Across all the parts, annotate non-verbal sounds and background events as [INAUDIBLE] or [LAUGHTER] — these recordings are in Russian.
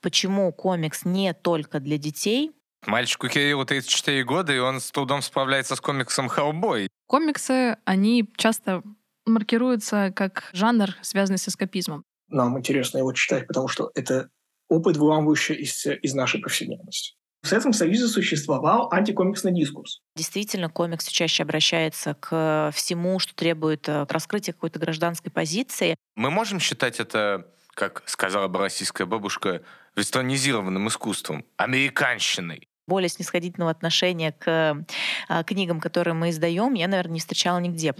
почему комикс не только для детей. Мальчику Кириллу 34 года, и он с трудом справляется с комиксом «Хеллбой». Комиксы, они часто маркируются как жанр, связанный с эскапизмом. Нам интересно его читать, потому что это опыт, выламывающий из, из нашей повседневности. В Советском Союзе существовал антикомиксный дискурс. Действительно, комикс все чаще обращается к всему, что требует э, раскрытия какой-то гражданской позиции. Мы можем считать это, как сказала бы российская бабушка, вестернизированным искусством, американщиной более снисходительного отношения к э, книгам, которые мы издаем, я, наверное, не встречала нигде.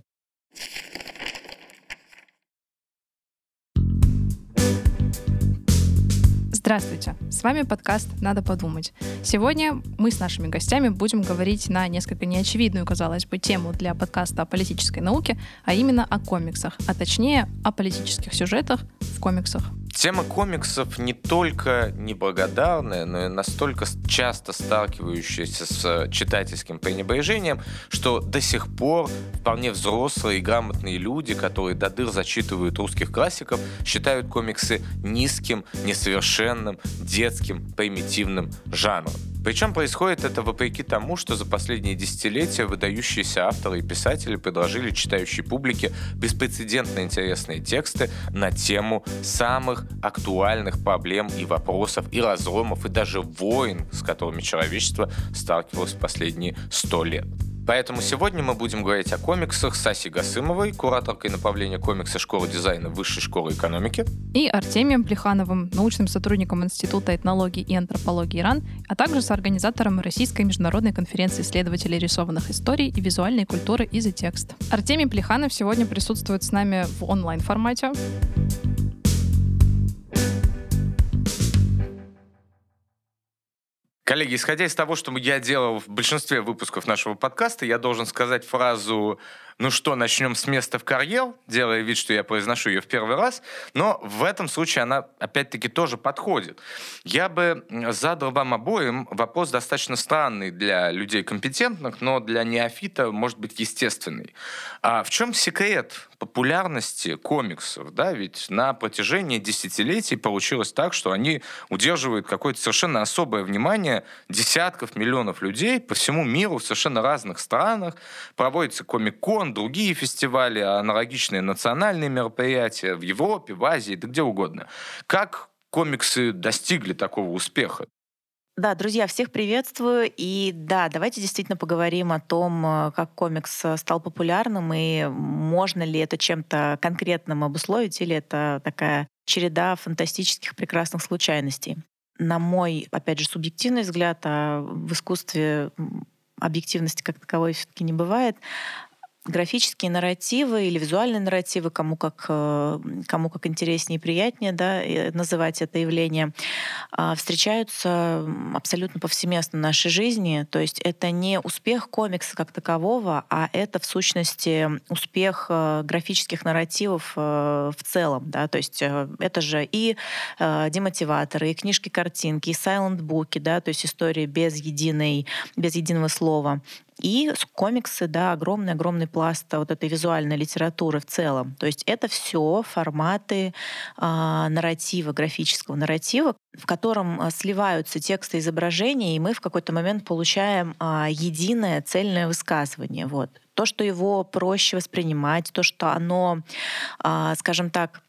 Здравствуйте! С вами подкаст «Надо подумать». Сегодня мы с нашими гостями будем говорить на несколько неочевидную, казалось бы, тему для подкаста о политической науке, а именно о комиксах, а точнее о политических сюжетах в комиксах. Тема комиксов не только неблагодарная, но и настолько часто сталкивающаяся с читательским пренебрежением, что до сих пор вполне взрослые и грамотные люди, которые до дыр зачитывают русских классиков, считают комиксы низким, несовершенным, детским, примитивным жанром. Причем происходит это вопреки тому, что за последние десятилетия выдающиеся авторы и писатели предложили читающей публике беспрецедентно интересные тексты на тему самых актуальных проблем и вопросов, и разломов, и даже войн, с которыми человечество сталкивалось в последние сто лет. Поэтому сегодня мы будем говорить о комиксах с Асей Гасымовой, кураторкой направления комикса школы дизайна Высшей школы экономики. И Артемием Плехановым, научным сотрудником Института этнологии и антропологии ИРАН, а также с организатором Российской международной конференции исследователей рисованных историй и визуальной культуры «Изотекст». Артемий Плеханов сегодня присутствует с нами в онлайн-формате. Коллеги, исходя из того, что я делал в большинстве выпусков нашего подкаста, я должен сказать фразу ну что, начнем с места в карьер, делая вид, что я произношу ее в первый раз, но в этом случае она опять-таки тоже подходит. Я бы задал вам обоим вопрос достаточно странный для людей компетентных, но для неофита может быть естественный. А в чем секрет популярности комиксов? Да? Ведь на протяжении десятилетий получилось так, что они удерживают какое-то совершенно особое внимание десятков миллионов людей по всему миру в совершенно разных странах. Проводится комик-кон, другие фестивали, аналогичные национальные мероприятия в Европе, в Азии, да где угодно. Как комиксы достигли такого успеха? Да, друзья, всех приветствую. И да, давайте действительно поговорим о том, э, как комикс э, стал популярным и можно ли это чем-то конкретным обусловить, или это такая череда фантастических прекрасных случайностей. На мой, опять же, субъективный взгляд, а в искусстве объективности как таковой все-таки не бывает графические нарративы или визуальные нарративы, кому как, э, кому как интереснее и приятнее да, называть это явление, а, встречаются абсолютно повсеместно в нашей жизни. То есть это не успех комикса как такового, а это в сущности успех э, графических нарративов э, в целом. Да? То есть это же и демотиваторы, и книжки-картинки, и сайлент-буки, да? то есть истории без, единой, без единого слова, и комиксы, да, огромный-огромный пласт вот этой визуальной литературы в целом. То есть это все форматы э, нарратива, графического нарратива, в котором а, сливаются тексты изображения, и мы в какой-то момент получаем э, единое цельное высказывание. Вот. То, что его проще воспринимать, то, что оно, э, скажем так,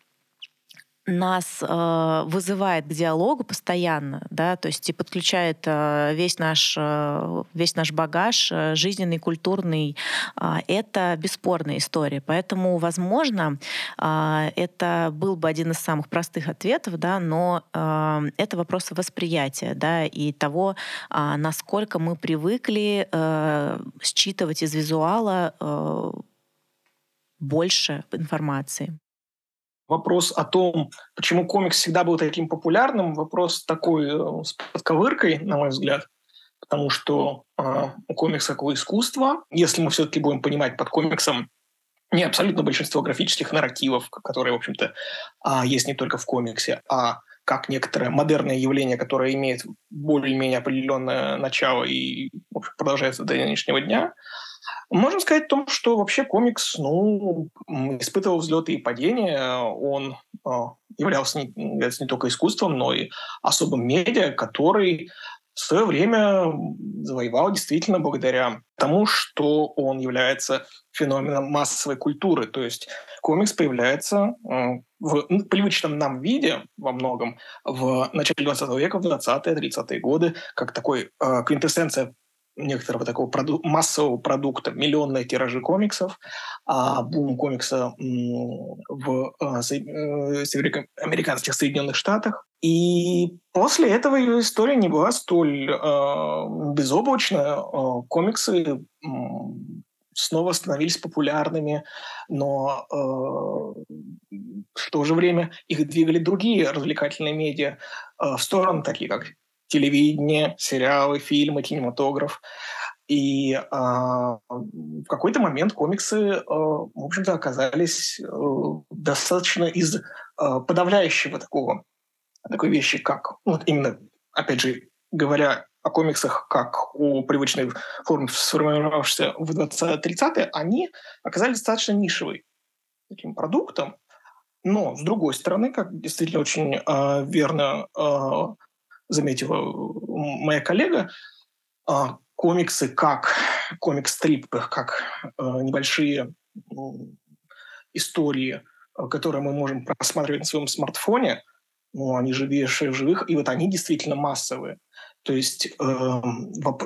нас э, вызывает к диалогу постоянно, да, то есть и подключает э, весь наш э, весь наш багаж э, жизненный, культурный, э, это бесспорная история. Поэтому, возможно, э, это был бы один из самых простых ответов, да, но э, это вопрос восприятия, да, и того, э, насколько мы привыкли э, считывать из визуала э, больше информации. Вопрос о том, почему комикс всегда был таким популярным, вопрос такой э, с подковыркой, на мой взгляд, потому что э, у комикса такое искусство, если мы все-таки будем понимать под комиксом не абсолютно большинство графических нарративов, которые, в общем-то, э, есть не только в комиксе, а как некоторое модерное явление, которое имеет более-менее определенное начало и общем, продолжается до нынешнего дня, Можем сказать о том, что вообще комикс ну, испытывал взлеты и падения. Он э, являлся не, не только искусством, но и особым медиа, который в свое время завоевал действительно благодаря тому, что он является феноменом массовой культуры. То есть комикс появляется э, в привычном нам виде во многом в начале 20 века, в 20-30-е годы, как такой э, квинтэссенция некоторого такого проду- массового продукта, миллионные тиражи комиксов, а бум комикса в а, э, американских Соединенных Штатах. И после этого ее история не была столь э, безоблачная. Э, комиксы э, снова становились популярными, но э, в то же время их двигали другие развлекательные медиа э, в сторону, такие как телевидение, сериалы, фильмы, кинематограф. И э, в какой-то момент комиксы, э, в общем-то, оказались э, достаточно из э, подавляющего такого такой вещи, как вот именно, опять же, говоря о комиксах как о привычной форме, сформировавшейся в 20-30-е, они оказались достаточно нишевой таким продуктом. Но, с другой стороны, как действительно очень э, верно э, заметила моя коллега, э, комиксы как комикс-стрипы, как э, небольшие э, истории, которые мы можем просматривать на своем смартфоне, ну, они живейшие в живых, и вот они действительно массовые. То есть э,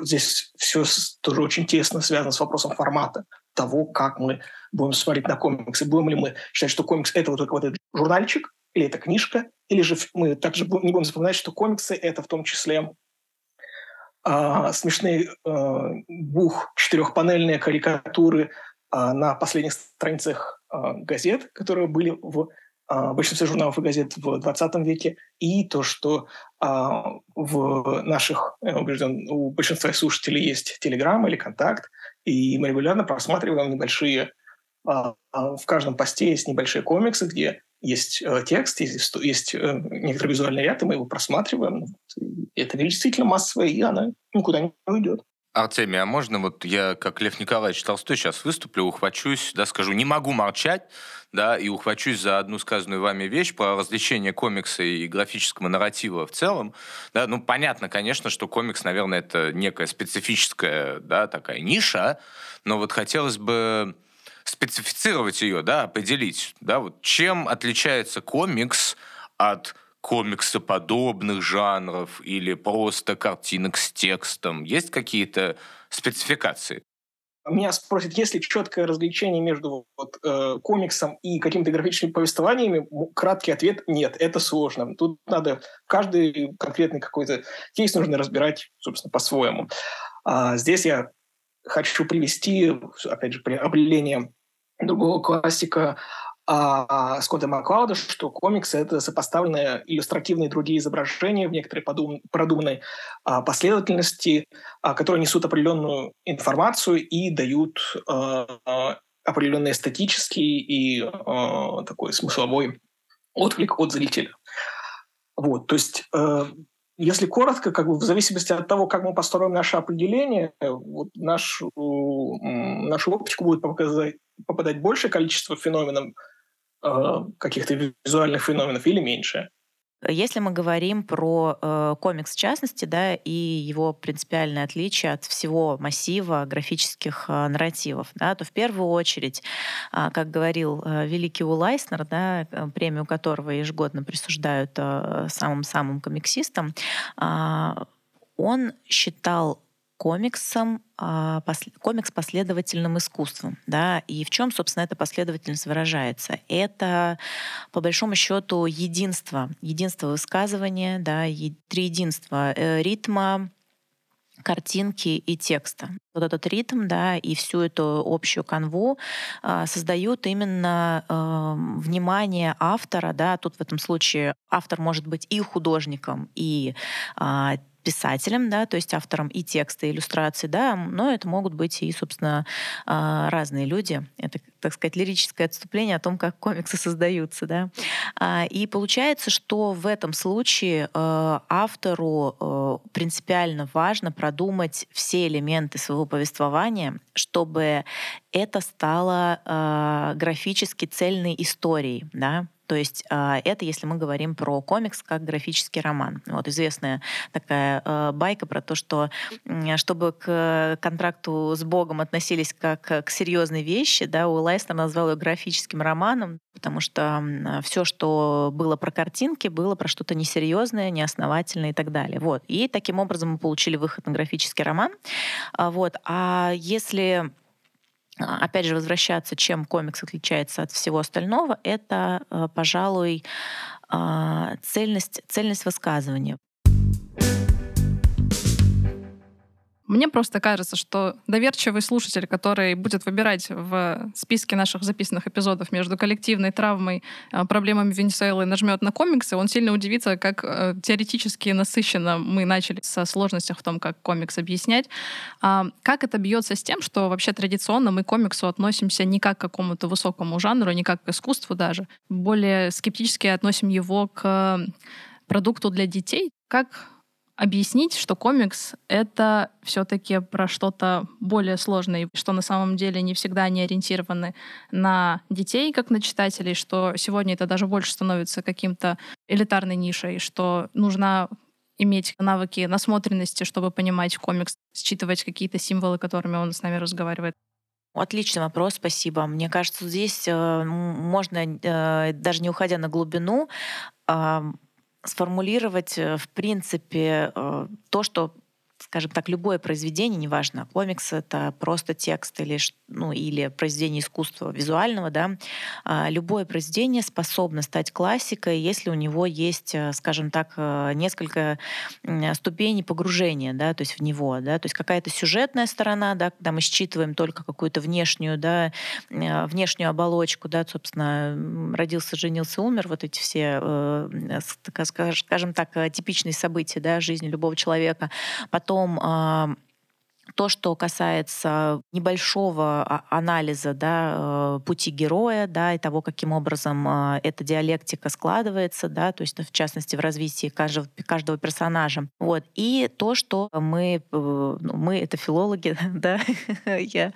здесь все тоже очень тесно связано с вопросом формата того, как мы будем смотреть на комиксы. Будем ли мы считать, что комикс — это вот только вот журнальчик, или это книжка, или же мы также не будем запоминать, что комиксы — это в том числе э, смешные э, двух четырехпанельные карикатуры э, на последних страницах э, газет, которые были в а, большинстве журналов и газет в 20 веке, и то, что а, в наших, я убежден, у большинства слушателей есть Телеграм или Контакт, и мы регулярно просматриваем небольшие, а, а, в каждом посте есть небольшие комиксы, где есть э, текст, есть, есть э, некоторый визуальный ряд, и мы его просматриваем. Это действительно массовая, и она никуда не уйдет. Артемий, а можно вот я, как Лев Николаевич Толстой, сейчас выступлю, ухвачусь, да, скажу, не могу молчать, да, и ухвачусь за одну сказанную вами вещь про развлечение комикса и графического нарратива в целом, да, ну, понятно, конечно, что комикс, наверное, это некая специфическая, да, такая ниша, но вот хотелось бы специфицировать ее, да, определить, да, вот чем отличается комикс от комиксоподобных жанров или просто картинок с текстом? Есть какие-то спецификации? Меня спросят, есть ли четкое различение между вот, э, комиксом и какими-то графическими повествованиями? Краткий ответ – нет, это сложно. Тут надо каждый конкретный какой-то кейс нужно разбирать, собственно, по-своему. А здесь я хочу привести, опять же, определение другого классика а Скотта Маклауда, что комиксы — это сопоставленные иллюстративные другие изображения в некоторой подум- продуманной а, последовательности, а, которые несут определенную информацию и дают а, определенный эстетический и а, такой смысловой отклик от зрителя. Вот, то есть э, если коротко, как бы в зависимости от того, как мы построим наше определение, вот наш, нашу оптику будет показать, попадать большее количество феноменов, Э, каких-то визуальных феноменов или меньше. Если мы говорим про э, комикс в частности, да, и его принципиальное отличие от всего массива графических э, нарративов, да, то в первую очередь, э, как говорил э, великий Улайснер, да, э, премию которого ежегодно присуждают э, самым-самым комиксистам, э, он считал комиксом, а, комикс последовательным искусством. Да? И в чем, собственно, эта последовательность выражается? Это, по большому счету, единство. Единство высказывания, да, три единства э, ритма, картинки и текста. Вот этот ритм, да, и всю эту общую канву э, создают именно э, внимание автора, да, тут в этом случае автор может быть и художником, и э, писателем, да, то есть автором и текста, и иллюстрации, да, но это могут быть и, собственно, а, разные люди. Это, так сказать, лирическое отступление о том, как комиксы создаются, да. А, и получается, что в этом случае э, автору э, принципиально важно продумать все элементы своего повествования, чтобы это стало э, графически цельной историей, да, то есть а, это если мы говорим про комикс как графический роман. Вот известная такая э, байка про то, что чтобы к контракту с Богом относились как к серьезной вещи, да, у Лайстер назвал ее графическим романом, потому что все, что было про картинки, было про что-то несерьезное, неосновательное и так далее. Вот. И таким образом мы получили выход на графический роман. А, вот. А если опять же, возвращаться, чем комикс отличается от всего остального, это, э, пожалуй, а, цельность, цельность высказывания. Мне просто кажется, что доверчивый слушатель, который будет выбирать в списке наших записанных эпизодов между коллективной травмой, а, проблемами Венесуэлы, нажмет на комиксы, он сильно удивится, как э, теоретически насыщенно мы начали со сложностях в том, как комикс объяснять. А как это бьется с тем, что вообще традиционно мы к комиксу относимся не как к какому-то высокому жанру, не как к искусству даже. Более скептически относим его к продукту для детей. Как объяснить, что комикс — это все-таки про что-то более сложное, что на самом деле не всегда они ориентированы на детей, как на читателей, что сегодня это даже больше становится каким-то элитарной нишей, что нужно иметь навыки насмотренности, чтобы понимать комикс, считывать какие-то символы, которыми он с нами разговаривает. Отличный вопрос, спасибо. Мне кажется, здесь э, можно, э, даже не уходя на глубину, сформулировать, э, в принципе, э, то, что скажем так, любое произведение, неважно, комикс — это просто текст или, ну, или произведение искусства визуального, да, а, любое произведение способно стать классикой, если у него есть, э, скажем так, э, несколько ступеней погружения, да, то есть в него, да, то есть какая-то сюжетная сторона, да, когда мы считываем только какую-то внешнюю, да, э, внешнюю оболочку, да, собственно, родился, женился, умер, вот эти все, скажем так, типичные события, да, жизни любого человека. Потом потом то, что касается небольшого а, анализа да, э, пути героя, да, и того, каким образом а, эта диалектика складывается, да, то есть, в частности, в развитии каждого, каждого персонажа. Вот. И то, что мы, э, ну, мы это филологи, [LAUGHS] да, [LAUGHS] я,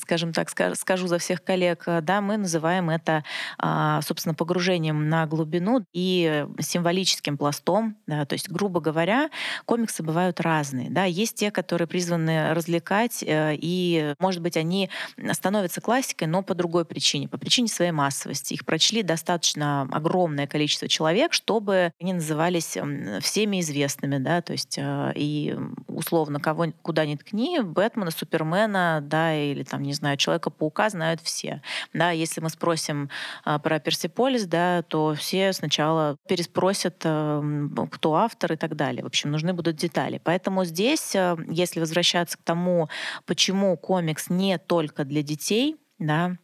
скажем так, скажу за всех коллег, да, мы называем это, а, собственно, погружением на глубину и символическим пластом, да, то есть, грубо говоря, комиксы бывают разные, да, есть те, которые призваны развлекать, э, и, может быть, они становятся классикой, но по другой причине, по причине своей массовости. Их прочли достаточно огромное количество человек, чтобы они назывались всеми известными, да, то есть э, и условно кого куда ни ткни, Бэтмена, Супермена, да, или там, не знаю, Человека-паука знают все. Да, если мы спросим э, про Персиполис, да, то все сначала переспросят, кто автор и так далее. В общем, нужны будут детали. Поэтому здесь если возвращаться к тому, почему комикс не только для детей, да,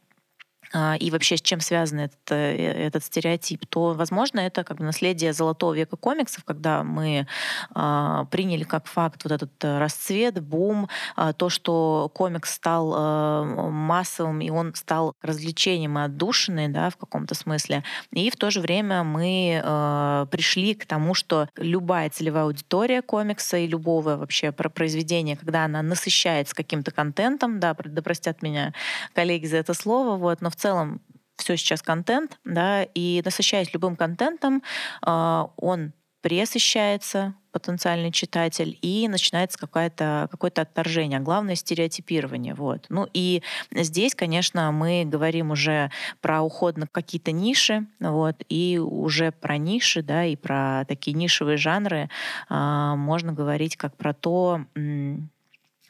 и вообще с чем связан этот, э, этот стереотип, то, возможно, это как бы наследие золотого века комиксов, когда мы э, приняли как факт вот этот э, расцвет, бум, э, то, что комикс стал э, массовым, и он стал развлечением и отдушиной, да, в каком-то смысле. И в то же время мы э, пришли к тому, что любая целевая аудитория комикса и любого вообще произведения, когда она насыщается каким-то контентом, да, да простят меня коллеги за это слово, вот, но в целом все сейчас контент, да, и насыщаясь любым контентом, а, он пресыщается, потенциальный читатель, и начинается какое-то какое-то отторжение, главное стереотипирование. Вот. Ну и здесь, конечно, мы говорим уже про уход на какие-то ниши, вот, и уже про ниши, да, и про такие нишевые жанры э, можно говорить как про то,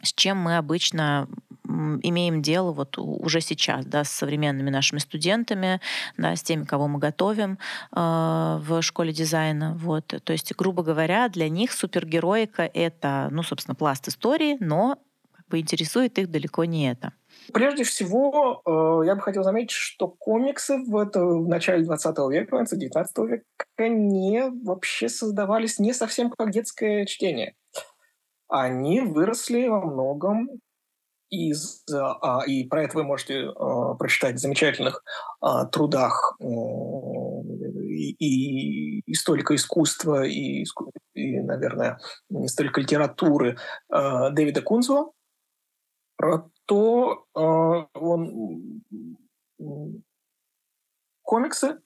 с чем мы обычно имеем дело вот уже сейчас, да, с современными нашими студентами, да, с теми, кого мы готовим э, в школе дизайна. Вот. То есть, грубо говоря, для них супергероика — это, ну, собственно, пласт истории, но как бы интересует их далеко не это. Прежде всего, э, я бы хотел заметить, что комиксы в, это, в начале 20 века, в конце 19 века не вообще создавались не совсем как детское чтение. Они выросли во многом из, а, и про это вы можете а, прочитать в замечательных а, трудах и, и историка искусства, и, и, наверное, историка литературы Дэвида Кунзова, про то, он комиксы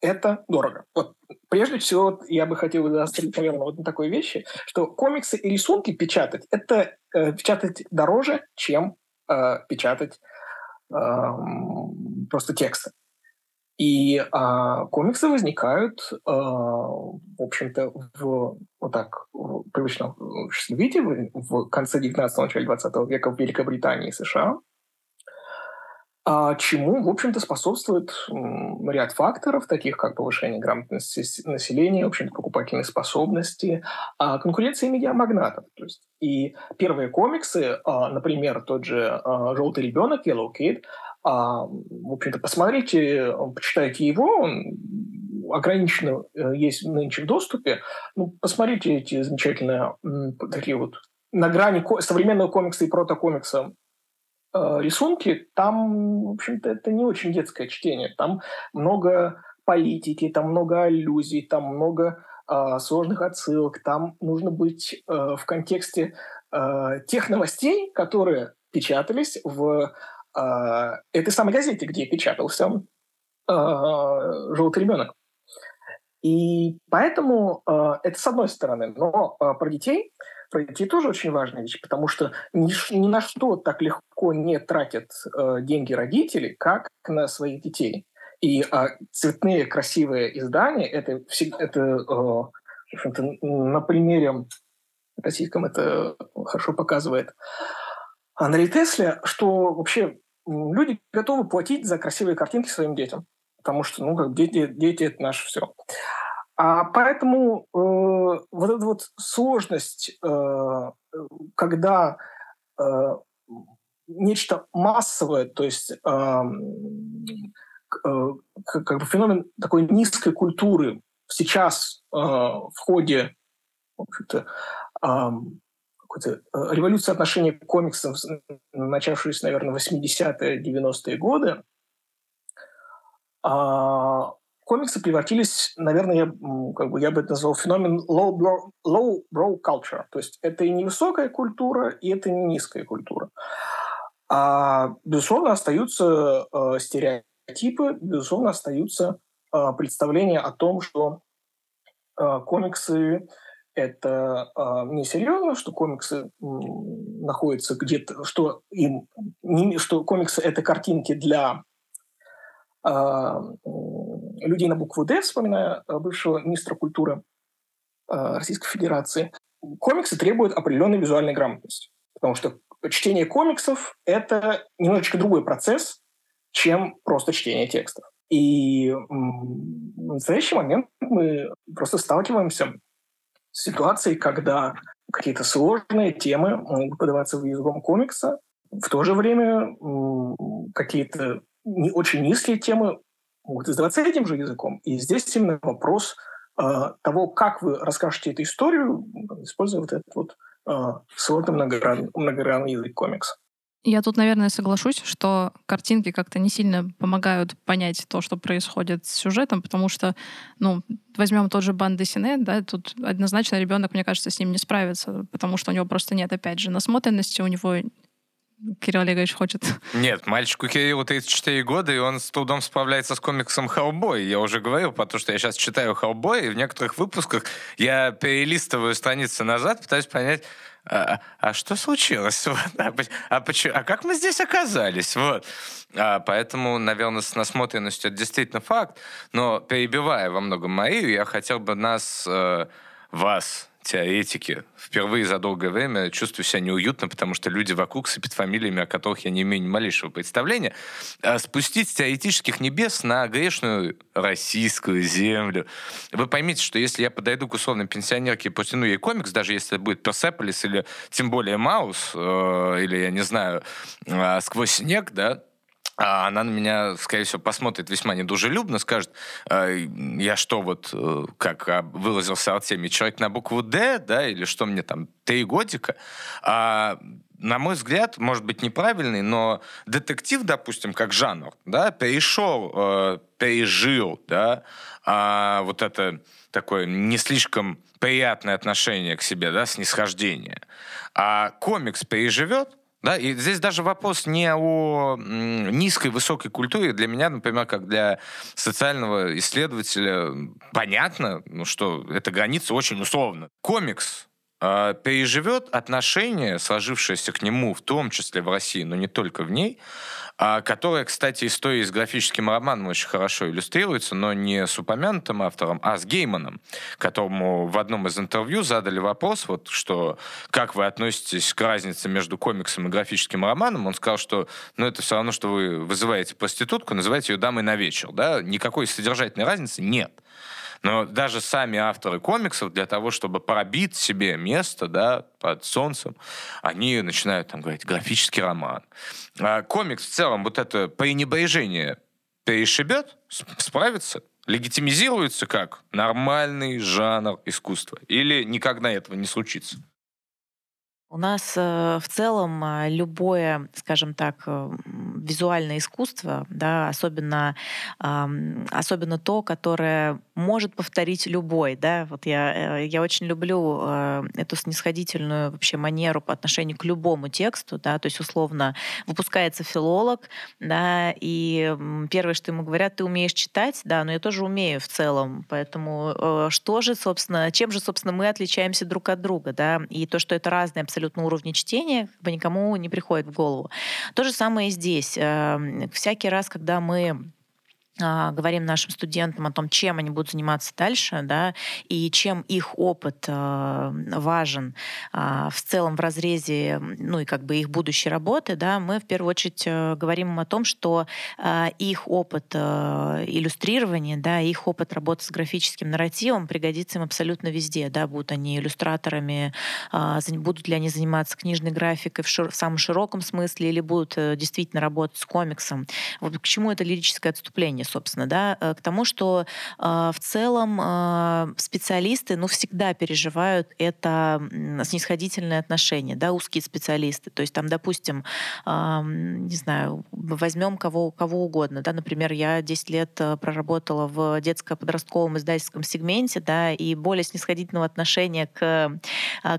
это дорого. Вот прежде всего я бы хотел заострить, наверное, вот на такой вещи, что комиксы и рисунки печатать это э, печатать дороже, чем э, печатать э, просто тексты. И э, комиксы возникают, э, в общем-то, в вот так в привычном виде в, конце 19-го, начале 20 века в Великобритании и США. А чему, в общем-то, способствует ряд факторов, таких как повышение грамотности населения, в общем-то, покупательной способности, а конкуренция медиамагнатов. То есть и первые комиксы, а, например, тот же «Желтый ребенок», «Yellow Kid», в общем-то, посмотрите, почитайте его, он ограниченно э, есть нынче в доступе. Ну, посмотрите эти замечательные такие вот на грани современного комикса и протокомикса Э, рисунки, там, в общем-то, это не очень детское чтение. Там много политики, там много аллюзий, там много э, сложных отсылок. Там нужно быть э, в контексте э, тех новостей, которые печатались в э, этой самой газете, где печатался э, «Желтый ребенок». И поэтому э, это с одной стороны. Но э, про детей про детей тоже очень важная вещь, потому что ни, ни на что так легко не тратят э, деньги родители, как на своих детей. И э, цветные красивые издания это, это э, на примере российском это хорошо показывает Андрей Тесли, что вообще люди готовы платить за красивые картинки своим детям. Потому что, ну, как дети, дети это наше все. А поэтому э, вот эта вот сложность, э, когда э, нечто массовое, то есть э, э, как бы феномен такой низкой культуры сейчас э, в ходе э, какой-то э, революции отношения к комиксам, начавшейся, наверное, в 80-е, 90-е годы, а, комиксы превратились, наверное, я, как бы, я бы это назвал феномен low brow, low brow culture. То есть это и не высокая культура, и это не низкая культура. А, безусловно, остаются э, стереотипы, безусловно, остаются э, представления о том, что э, комиксы это э, несерьезно, что комиксы находятся где-то, что им, не, что комиксы это картинки для людей на букву «Д», вспоминая э, бывшего министра культуры э, Российской Федерации, комиксы требуют определенной визуальной грамотности. Потому что чтение комиксов – это немножечко другой процесс, чем просто чтение текстов. И в настоящий момент мы просто сталкиваемся с ситуацией, когда какие-то сложные темы могут подаваться в языком комикса, в то же время какие-то не очень низкие темы могут издаваться этим же языком. И здесь именно вопрос э, того, как вы расскажете эту историю, используя вот этот вот э, сложный многогранный, многогранный язык комикса. Я тут, наверное, соглашусь, что картинки как-то не сильно помогают понять то, что происходит с сюжетом, потому что, ну, возьмем тот же Бан Сине, да, тут однозначно ребенок, мне кажется, с ним не справится, потому что у него просто нет, опять же, насмотренности, у него Кирилл Олегович хочет. Нет, мальчику Кириллу 34 года, и он с трудом справляется с комиксом «Хеллбой». Я уже говорил, потому что я сейчас читаю «Хеллбой», и в некоторых выпусках я перелистываю страницы назад, пытаюсь понять, а, а что случилось? [LAUGHS] Вот. А, а, почему, а как мы здесь оказались? Вот. А, поэтому, наверное, с насмотренностью это действительно факт. Но перебивая во многом Марию, я хотел бы нас, э, вас, теоретики. Впервые за долгое время чувствую себя неуютно, потому что люди вокруг сыпят фамилиями, о которых я не имею ни малейшего представления. А спустить с теоретических небес на грешную российскую землю. Вы поймите, что если я подойду к условной пенсионерке и потяну ей комикс, даже если это будет Персеполис или тем более Маус, э, или, я не знаю, э, Сквозь снег, да, а она на меня, скорее всего, посмотрит весьма недужелюбно, скажет, «Э, я что вот, э, как а, выразился Артемий, человек на букву «Д», да, или что мне там, три годика. А, на мой взгляд, может быть неправильный, но детектив, допустим, как жанр, да, перешел, э, пережил, да, а, вот это такое не слишком приятное отношение к себе, да, снисхождение. А комикс переживет, да, и здесь даже вопрос не о низкой, высокой культуре. Для меня, например, как для социального исследователя, понятно, ну, что эта граница очень условна. Комикс переживет отношения, сложившиеся к нему, в том числе в России, но не только в ней, а, которая, кстати, история с графическим романом очень хорошо иллюстрируется, но не с упомянутым автором, а с Гейманом, которому в одном из интервью задали вопрос, вот, что как вы относитесь к разнице между комиксом и графическим романом, он сказал, что ну, это все равно, что вы вызываете проститутку, называете ее дамой на вечер. Да? Никакой содержательной разницы нет. Но даже сами авторы комиксов для того, чтобы пробить себе место да, под солнцем, они начинают там говорить графический роман. А комикс в целом вот это пренебрежение перешибет, справится, легитимизируется как нормальный жанр искусства. Или никогда этого не случится. У нас э, в целом э, любое, скажем так, э, визуальное искусство, да, особенно, особенно то, которое может повторить любой, да, вот я, я очень люблю эту снисходительную вообще манеру по отношению к любому тексту, да, то есть условно выпускается филолог, да, и первое, что ему говорят, ты умеешь читать, да, но я тоже умею в целом, поэтому что же, собственно, чем же, собственно, мы отличаемся друг от друга, да, и то, что это разные абсолютно абсолютно уровне чтения, никому не приходит в голову. То же самое и здесь. Эм, всякий раз, когда мы говорим нашим студентам о том, чем они будут заниматься дальше, да, и чем их опыт э, важен э, в целом в разрезе, ну и как бы их будущей работы, да, мы в первую очередь э, говорим им о том, что их опыт э, иллюстрирования, да, их опыт работы с графическим нарративом пригодится им абсолютно везде, да, будут они иллюстраторами, будут ли они заниматься книжной графикой в, шир в самом широком смысле или будут э, действительно работать с комиксом. Вот к чему это лирическое отступление? Собственно, да, э, к тому, что э, в целом э, специалисты, ну, всегда переживают это снисходительное отношение, да, узкие специалисты. То есть там, допустим, э, не знаю, возьмем кого, кого угодно, да, например, я 10 лет э, проработала в детско-подростковом издательском сегменте, да, и более снисходительного отношения к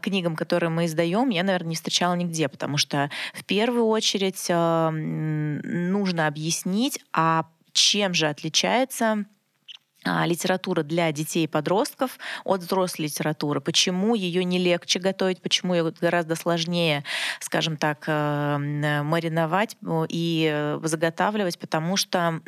книгам, которые мы издаем, я, наверное, не встречала нигде, потому что в первую очередь нужно объяснить, а чем же отличается литература для детей и подростков от взрослой литературы. Почему ее не легче готовить, почему ее гораздо сложнее, скажем так, э, мариновать и заготавливать, потому что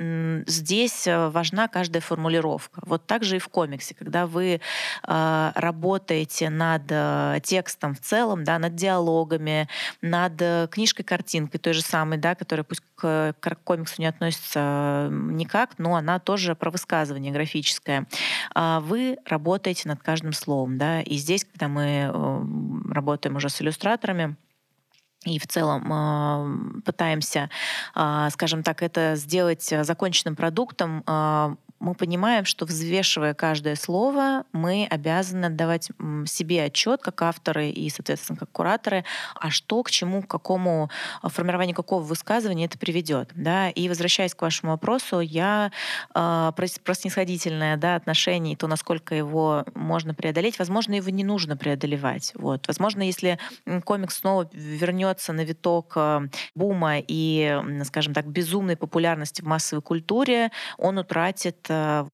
здесь важна каждая формулировка. Вот так же и в комиксе, когда вы а, работаете над э, текстом в целом, да, над диалогами, над э, книжкой-картинкой той же самой, да, которая пусть к комиксу не относится никак, но она тоже про высказывание графическое, а, вы работаете над каждым словом. Да? И здесь, когда мы э, работаем уже с иллюстраторами, и в целом э, пытаемся, э, скажем так, это сделать законченным продуктом, э, мы понимаем, что взвешивая каждое слово, мы обязаны отдавать себе отчет как авторы и, соответственно, как кураторы, а что, к чему, к какому а, формированию какого высказывания это приведет. Да? И возвращаясь к вашему вопросу, я э, про, про снисходительное да, отношение и то, насколько его можно преодолеть, возможно, его не нужно преодолевать. Вот. Возможно, если комикс снова вернется на виток э, бума и, скажем так, безумной популярности в массовой культуре, он утратит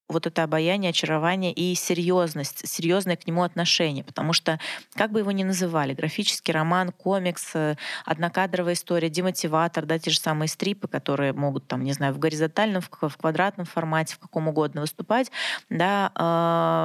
Вот это обаяние, очарование и серьезность, серьезное к нему отношение. Потому что, как бы его ни называли, графический роман, комикс, э, однокадровая история, демотиватор, да, те же самые стрипы, которые могут, там, не знаю, в горизонтальном, в квадратном формате, в каком угодно выступать, да,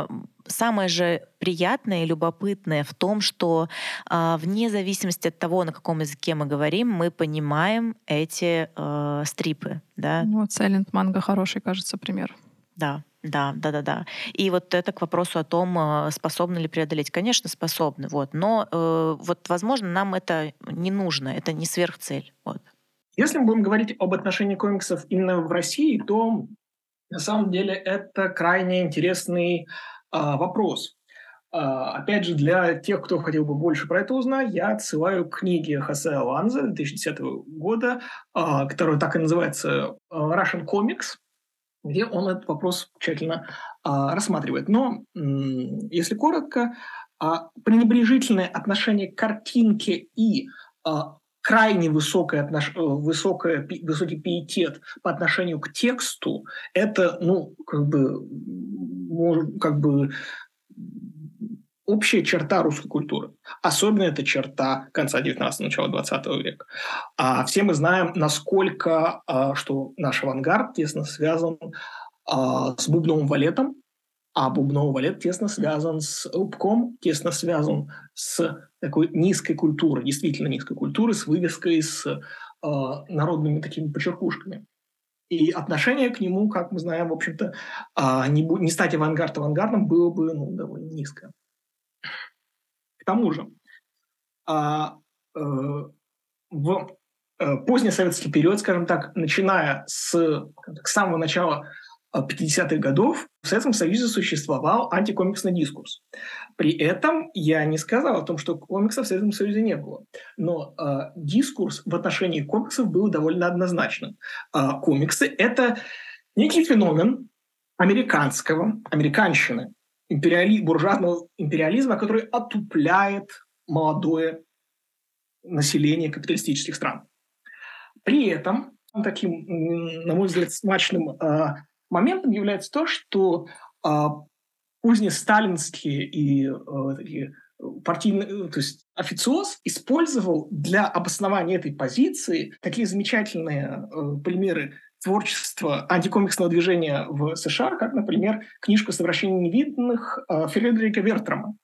э, самое же приятное и любопытное в том, что э, вне зависимости от того, на каком языке мы говорим, мы понимаем эти э, стрипы. Да? Ну, вот Silent Manga хороший, кажется, пример. Да, да, да, да, да. И вот это к вопросу о том, э, способны ли преодолеть. Конечно, способны, вот. Но э, вот, возможно, нам это не нужно, это не сверхцель. Вот. Если мы будем говорить об отношении комиксов именно в России, то на самом деле это крайне интересный э, вопрос. Э, опять же, для тех, кто хотел бы больше про это узнать, я отсылаю к книге Хосе Аланза 2010 года, э, которая так и называется «Russian Comics», где он этот вопрос тщательно а, рассматривает. Но, если коротко, а, пренебрежительное отношение к картинке и а, крайне высокое отнош... высокое, высокий пиетет по отношению к тексту, это, ну, как бы, как бы общая черта русской культуры. Особенно это черта конца 19 начала 20 века. А все мы знаем, насколько, а, что наш авангард тесно связан а, с бубновым валетом, а бубновый валет тесно связан с лупком, тесно связан с такой низкой культурой, действительно низкой культурой, с вывеской, с э, народными такими почеркушками. И отношение к нему, как мы знаем, в общем-то, э, не, не стать авангард авангардом было бы ну, довольно низкое. К тому же, а, э, в э, поздний советский период, скажем так, начиная с, с самого начала 50-х годов в Советском Союзе существовал антикомиксный дискурс. При этом я не сказал о том, что комиксов в Советском Союзе не было. Но э, дискурс в отношении комиксов был довольно однозначным. Э, комиксы — это некий феномен американского, американщины, империали, буржуазного империализма, который отупляет молодое население капиталистических стран. При этом таким, на мой взгляд, смачным э, моментом является то, что э, поздние сталинские и э, такие партийные, то есть официоз использовал для обоснования этой позиции такие замечательные э, примеры творчества антикомиксного движения в США, как, например, книжка «Совращение невиданных» э, Фредерика Вертрама.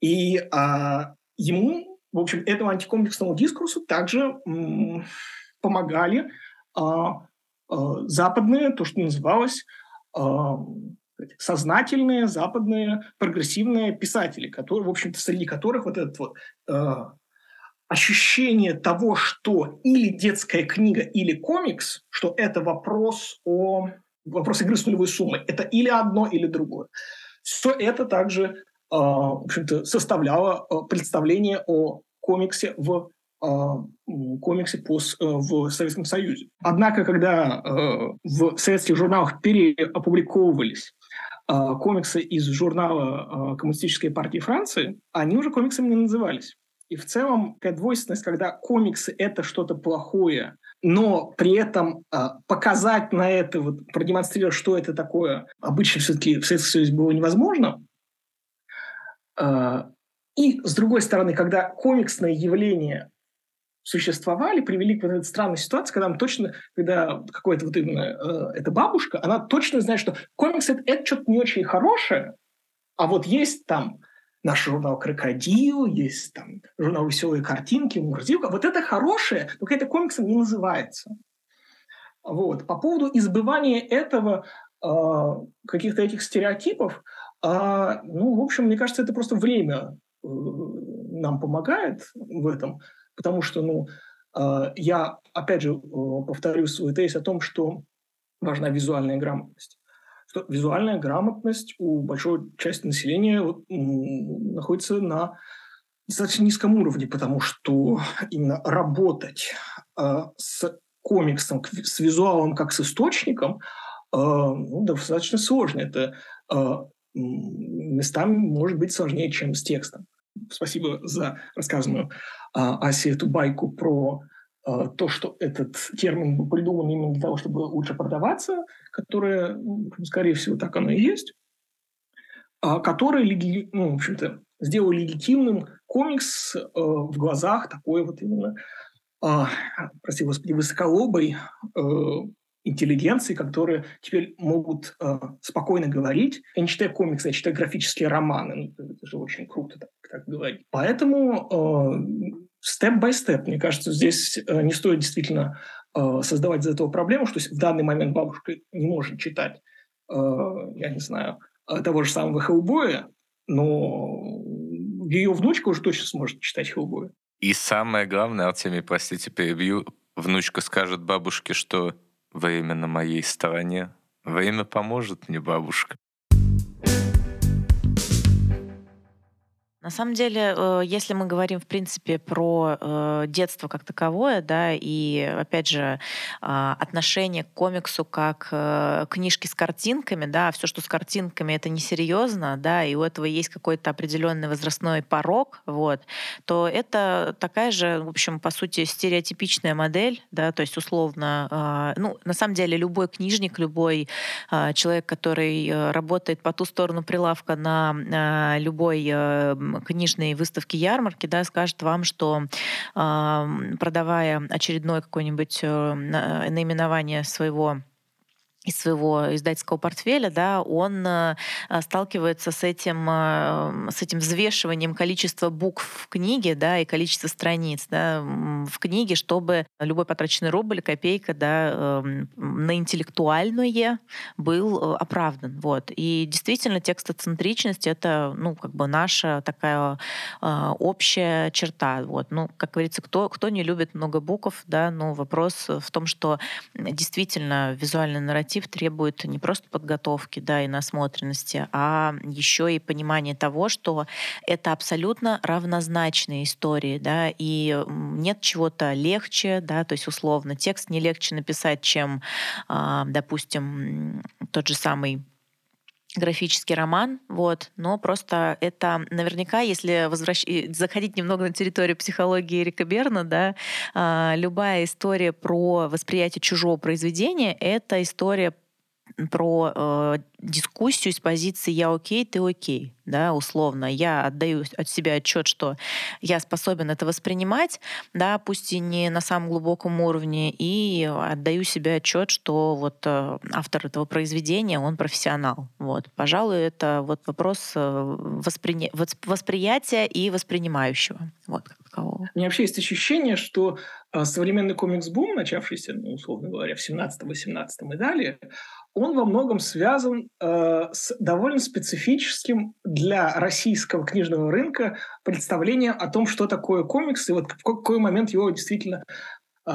И а, ему, в общем, этому антикомиксному дискурсу также м, помогали а, а, западные, то, что называлось а, сознательные западные прогрессивные писатели, которые, в общем-то, среди которых вот этот вот а, ощущение того, что или детская книга, или комикс, что это вопрос о вопрос игры с нулевой суммой. Это или одно, или другое. Все это также э, в общем-то, составляло э, представление о комиксе в э, комиксе по, в Советском Союзе. Однако, когда в советских журналах переопубликовывались комиксы из журнала Коммунистической партии Франции, они уже комиксами не назывались. И в целом такая двойственность, когда комиксы — это что-то плохое, но при этом э, показать на это, вот, продемонстрировать, что это такое, обычно все-таки в Советском Союзе было невозможно. Э, и, с другой стороны, когда комиксные явления существовали, привели к вот этой странной ситуации, когда точно, когда какой-то вот именно э, эта бабушка, она точно знает, что комикс это, это что-то не очень хорошее, а вот есть там наш журнал «Крокодил», есть там журнал «Веселые картинки», «Мурзилка». Вот это хорошее, только это комиксом не называется. Вот. По поводу избывания этого, э, каких-то этих стереотипов, э, ну, в общем, мне кажется, это просто время э, нам помогает в этом, потому что, ну, э, я, опять же, э, повторю свой тезис о том, что важна визуальная грамотность что визуальная грамотность у большой части населения вот, находится на достаточно низком уровне, потому что именно работать э, с комиксом, с визуалом как с источником, э, ну, достаточно сложно. Это э, местами может быть сложнее, чем с текстом. Спасибо за рассказанную э, Асе эту байку про Э, то, что этот термин был придуман именно для того, чтобы лучше продаваться, которое, ну, скорее всего, так оно и есть, а, который, ну, в общем-то, сделал легитимным комикс э, в глазах такой вот именно, э, прости господи, высоколобой э, интеллигенции, которые теперь могут э, спокойно говорить. Я не читаю комиксы, я читаю графические романы. Ну, это же очень круто так, так говорить. Поэтому степ-бай-степ, мне кажется, здесь не стоит действительно создавать из этого проблему, что в данный момент бабушка не может читать, э, я не знаю, э, того же самого Хеллбоя, но ее внучка уже точно сможет читать Хеллбоя. И самое главное, Артемий, простите, перебью, внучка скажет бабушке, что время на моей стороне. Время поможет мне, бабушка. На самом деле, э, если мы говорим, в принципе, про э, детство как таковое, да, и, опять же, а, отношение к комиксу как э, книжки с картинками, да, все, что с картинками, это несерьезно, да, и у этого есть какой-то определенный возрастной порог, вот, то это такая же, в общем, по сути, стереотипичная модель, да, то есть, условно, а, ну, на самом деле, любой книжник, любой а, человек, который работает по ту сторону прилавка на любой книжные выставки, ярмарки, да, скажет вам, что продавая очередное какое-нибудь э, наименование своего из своего издательского портфеля, да, он э, сталкивается с этим, э, с этим взвешиванием количества букв в книге да, и количества страниц да, в книге, чтобы любой потраченный рубль, копейка да, на интеллектуальное был э, оправдан. Вот. И действительно текстоцентричность — это ну, как бы наша такая общая черта. Вот. Ну, как говорится, кто, кто не любит много букв, да, но вопрос в том, что действительно визуальный нарратив коллектив требует не просто подготовки да, и насмотренности, а еще и понимания того, что это абсолютно равнозначные истории, да, и нет чего-то легче, да, то есть условно текст не легче написать, чем, а, допустим, тот же самый графический роман, вот, но просто это наверняка, если возвращ... заходить немного на территорию психологии Эрика Берна, да, э, любая история про восприятие чужого произведения — это история про э, дискуссию с позиции «я окей, ты окей», да, условно. Я отдаю от себя отчет, что я способен это воспринимать, да, пусть и не на самом глубоком уровне, и отдаю себе отчет, что вот э, автор этого произведения, он профессионал. Вот. Пожалуй, это вот вопрос э, воспри... восприятия и воспринимающего. Вот, как. У меня вообще есть ощущение, что э, современный комикс-бум, начавшийся, ну, условно говоря, в 17-18 и далее, он во многом связан э, с довольно специфическим для российского книжного рынка представлением о том, что такое комикс, и вот в какой момент его действительно э,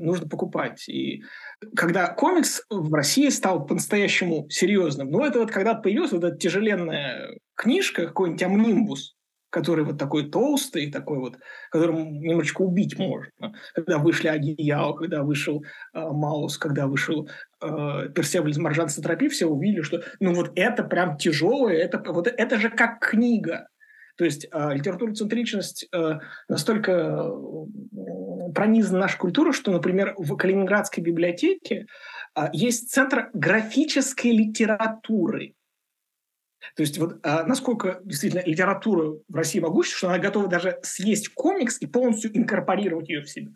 нужно покупать. И когда комикс в России стал по-настоящему серьезным, ну, это вот когда появилась вот эта тяжеленная книжка, какой-нибудь «Амнимбус», который вот такой толстый, такой вот, которым немножечко убить можно. Когда вышли одеяло, когда вышел э, Маус, когда вышел э, Персебль из Маржан Сатропи, все увидели, что ну вот это прям тяжелое, это, вот, это же как книга. То есть э, литературоцентричность э, настолько э, пронизана наша культура, что, например, в Калининградской библиотеке э, есть центр графической литературы. То есть вот а, насколько действительно литература в России могущественна, что она готова даже съесть комикс и полностью инкорпорировать ее в себя.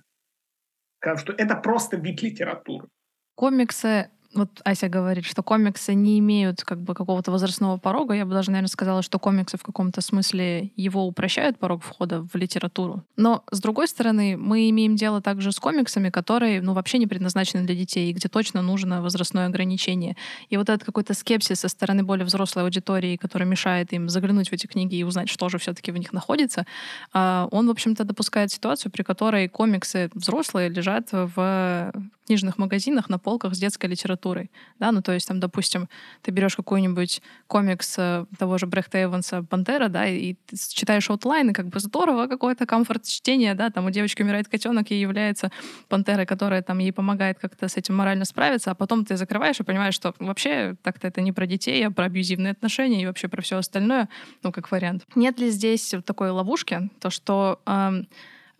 Потому что это просто вид литературы. Комиксы вот Ася говорит, что комиксы не имеют как бы какого-то возрастного порога. Я бы даже, наверное, сказала, что комиксы в каком-то смысле его упрощают порог входа в литературу. Но, с другой стороны, мы имеем дело также с комиксами, которые, ну, вообще не предназначены для детей, и где точно нужно возрастное ограничение. И вот этот какой-то скепсис со стороны более взрослой аудитории, который мешает им заглянуть в эти книги и узнать, что же все-таки в них находится, а, он, в общем-то, допускает ситуацию, при которой комиксы взрослые лежат в книжных магазинах на полках с детской литературой. Да? Ну, то есть, там, допустим, ты берешь какой-нибудь комикс э, того же Брехта Эванса «Пантера», да, и ты читаешь outline, как бы здорово, какой-то комфорт чтения, да, там у девочки умирает котенок и является пантерой, которая там ей помогает как-то с этим морально справиться, а потом ты закрываешь и понимаешь, что вообще так-то это не про детей, а про абьюзивные отношения и вообще про все остальное, ну, как вариант. Нет ли здесь вот такой ловушки, то, что э,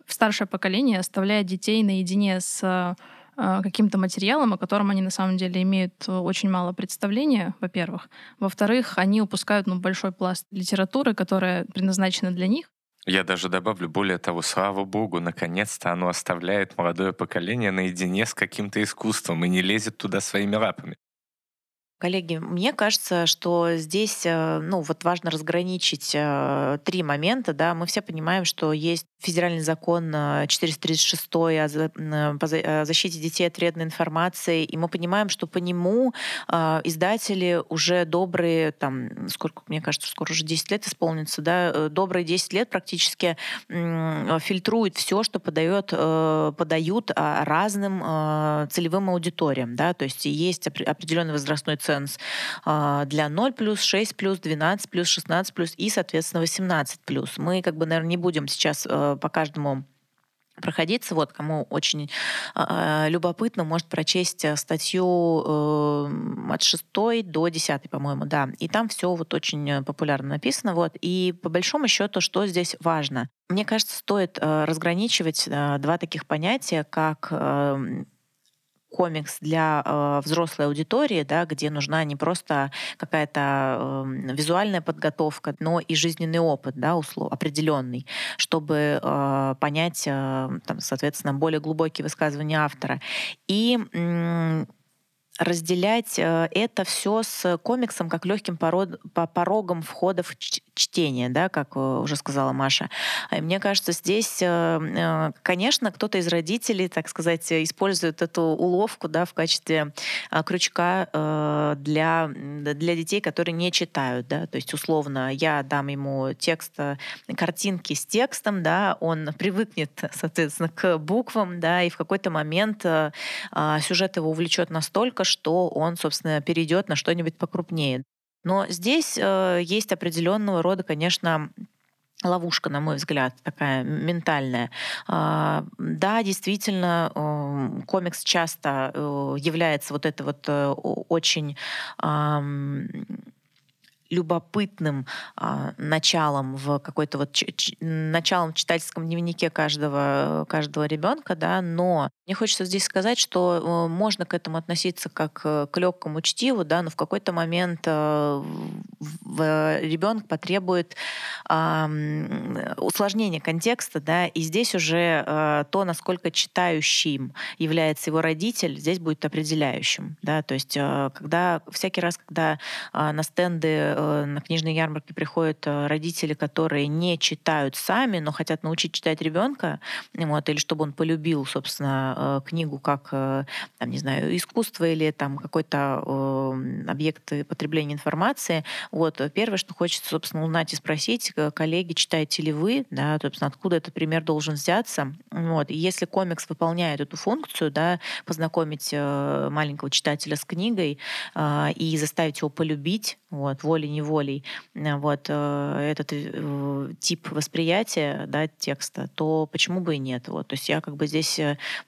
старшее поколение оставляет детей наедине с а, каким-то материалом, о котором они на самом деле имеют э, очень мало представления, во-первых. Во-вторых, они упускают ну, большой пласт литературы, которая предназначена для них. Я даже добавлю, более того, слава богу, наконец-то оно оставляет молодое поколение наедине с каким-то искусством и не лезет туда своими лапами. Коллеги, мне кажется, что здесь э, ну, вот важно разграничить э, три момента. Да? Мы все понимаем, что есть федеральный закон 436 э, о защите детей от вредной информации, и мы понимаем, что по нему издатели уже добрые, там, сколько, мне кажется, скоро уже 10 лет исполнится, да, добрые 10 лет практически фильтруют все, что подает, подают а, разным целевым аудиториям. Да? То есть есть определенный возрастной ценз для 0 плюс, 6 плюс, 12 плюс, 16 плюс и, соответственно, 18 плюс. Мы, как бы, наверное, не будем сейчас э, по каждому проходиться. Вот, кому очень э, любопытно, может прочесть э, статью э, от 6 до 10, по-моему, да. И там все вот очень популярно написано. Вот. И по большому счету, что здесь важно? Мне кажется, стоит э, разграничивать э, два таких понятия, как э, комикс для э, взрослой аудитории, да, где нужна не просто какая-то э, визуальная подготовка, но и жизненный опыт, да, услов, определенный, чтобы э, понять, э, там, соответственно, более глубокие высказывания автора. И э, разделять э, это все с комиксом как легким пород, по порогам входа в чтение, да, как э, уже сказала Маша. Мне кажется, здесь, э, конечно, кто-то из родителей, так сказать, использует эту уловку да, в качестве крючка для, для детей, которые не читают. Да? То есть, условно, я дам ему текст, картинки с текстом, да, он привыкнет, [LAUGHS] соответственно, к буквам, да, и в какой-то момент сюжет его увлечет настолько, что он, собственно, перейдет на что-нибудь покрупнее. Но здесь э, есть определенного рода, конечно, ловушка, на мой взгляд, такая ментальная. А, да, действительно, э, комикс часто э, является вот это вот э, очень любопытным а, началом в какой-то вот ч- ч- началом в читательском дневнике каждого, каждого ребенка, да, но мне хочется здесь сказать, что э, можно к этому относиться как э, к легкому чтиву, да, но в какой-то момент э, ребенок потребует э, усложнения контекста, да, и здесь уже э, то, насколько читающим является его родитель, здесь будет определяющим, да, то есть когда всякий раз, когда э, на стенды на книжные ярмарки приходят э, родители, которые не читают сами, но хотят научить читать ребенка, вот, или чтобы он полюбил, собственно, э, книгу как, там, не знаю, искусство или там какой-то объект потребления информации. Вот, первое, что хочется, собственно, узнать и спросить, коллеги, читаете ли вы, да, собственно, откуда этот пример должен взяться. Вот. И если комикс выполняет эту функцию, да, познакомить маленького читателя с книгой и заставить его полюбить, вот, волей волей-неволей э, вот, э, этот э, тип восприятия да, текста, то почему бы и нет? Вот. То есть я как бы здесь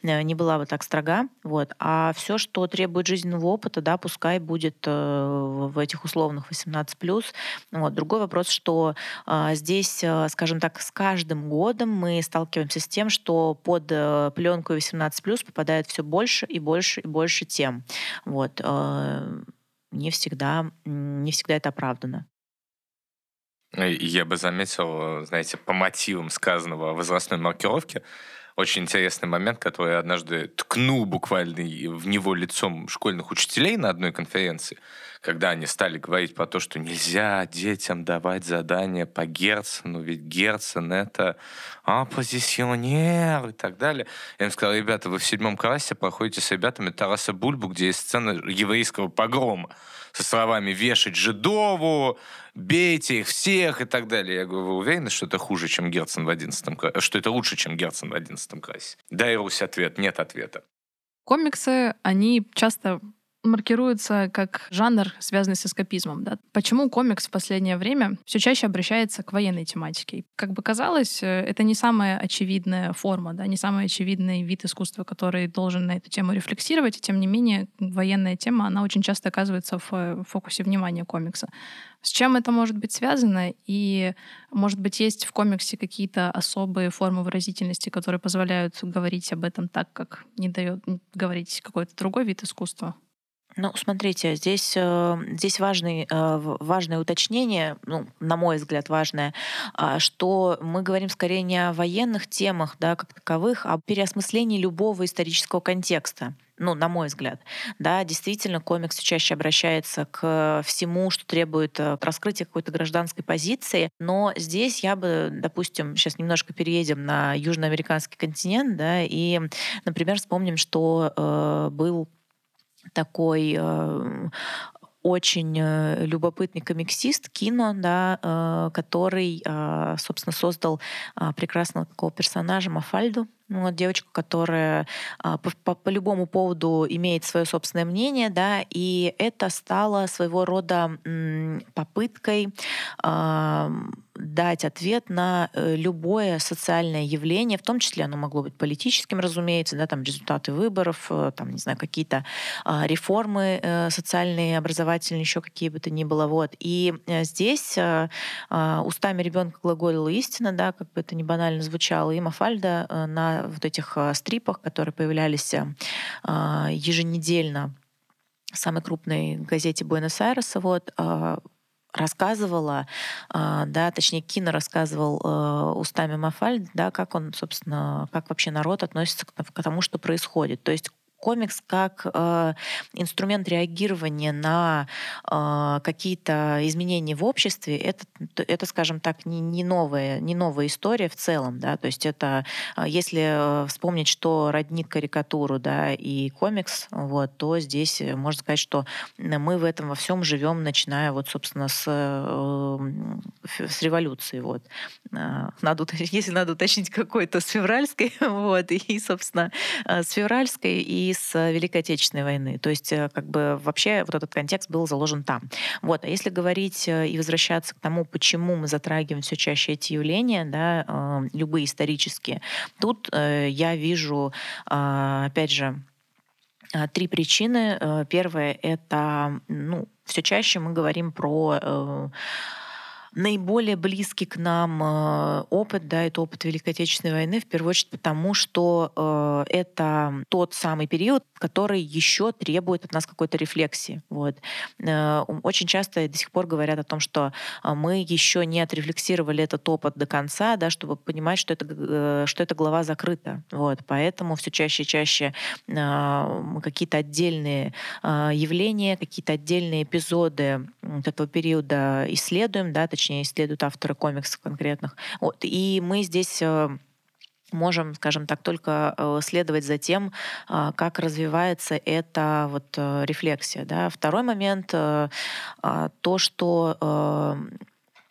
не была бы так строга. Вот. А все, что требует жизненного опыта, да, пускай будет в этих условных 18+. Вот. Другой вопрос, что здесь, скажем так, с каждым годом мы сталкиваемся с тем, что под пленку 18+, попадает все больше и больше и больше тем. Вот не всегда, не всегда это оправдано. Я бы заметил, знаете, по мотивам сказанного о возрастной маркировке, очень интересный момент, который я однажды ткнул буквально в него лицом школьных учителей на одной конференции, когда они стали говорить про то, что нельзя детям давать задания по Герцену, ведь Герцен — это оппозиционер и так далее. Я им сказал, ребята, вы в седьмом классе проходите с ребятами Тараса Бульбу, где есть сцена еврейского погрома со словами «вешать Жидову», «бейте их всех» и так далее. Я говорю, вы уверены, что это хуже, чем Герцен в 11 классе? Что это лучше, чем Герцен в 11 классе? Дай, Русь, ответ. Нет ответа. Комиксы, они часто маркируется как жанр, связанный с эскапизмом. Да? Почему комикс в последнее время все чаще обращается к военной тематике? Как бы казалось, э, это не самая очевидная форма, да, не самый очевидный вид искусства, который должен на эту тему рефлексировать, и тем не менее военная тема, она очень часто оказывается в фокусе внимания комикса. С чем это может быть связано? И, может быть, есть в комиксе какие-то особые формы выразительности, которые позволяют говорить об этом так, как не дает говорить какой-то другой вид искусства? Ну, смотрите, здесь, э, здесь важный, э, важное уточнение, ну, на мой взгляд, важное, а, что мы говорим скорее не о военных темах, да, как таковых, а о переосмыслении любого исторического контекста ну, на мой взгляд. Да, действительно, комикс чаще обращается к всему, что требует э, раскрытия какой-то гражданской позиции, но здесь я бы, допустим, сейчас немножко переедем на южноамериканский континент, да, и, например, вспомним, что э, был такой э, очень э, любопытный комиксист Кино, да, э, который, э, собственно, создал прекрасного такого персонажа Мафальду, ну, вот девочку, которая а, по, по, по любому поводу имеет свое собственное мнение, да, и это стало своего рода м, попыткой а, дать ответ на э, любое социальное явление, в том числе оно могло быть политическим, разумеется, да, там результаты выборов, э, там, не знаю, какие-то а, реформы э, социальные, образовательные, еще какие бы то ни было, вот. И здесь а, устами ребенка глаголила истина, да, как бы это не банально звучало, и Мафальда на вот этих а, стрипах, которые появлялись а, еженедельно в самой крупной газете Буэнос-Айреса, вот, а, рассказывала, да, точнее, Кино рассказывал устами Мафаль, да, как он, собственно, как вообще народ относится к тому, что происходит. То есть комикс как э, инструмент реагирования на э, какие-то изменения в обществе, это, это скажем так, не, не, новая, не новая история в целом. Да? То есть это, э, если э, вспомнить, что родник карикатуру да, и комикс, вот, то здесь можно сказать, что мы в этом во всем живем, начиная вот, собственно, с, э, с революции. Вот. Надо, [LAUGHS] если надо уточнить какой-то с февральской, [LAUGHS] вот, и, собственно, с февральской и с Великой Отечественной войны. То есть э, как бы вообще вот этот контекст был заложен там. Вот. А если говорить э, и возвращаться к тому, почему мы затрагиваем все чаще эти явления, да, э, любые исторические, тут я вижу, опять же, три причины. Первое — это ну, все чаще мы говорим про наиболее близкий к нам э, опыт, да, это опыт Великой Отечественной войны, в первую очередь потому, что э, это тот самый период, который еще требует от нас какой-то рефлексии. Вот. Э, очень часто до сих пор говорят о том, что мы еще не отрефлексировали этот опыт до конца, да, чтобы понимать, что это, что эта глава закрыта. Вот. Поэтому все чаще и чаще какие-то отдельные явления, какие-то отдельные эпизоды этого периода исследуем, да, точнее точнее, исследуют авторы комиксов конкретных. Вот. И мы здесь э, можем, скажем так, только э, следовать за тем, э, как развивается эта вот рефлексия. Да. Второй момент то, что,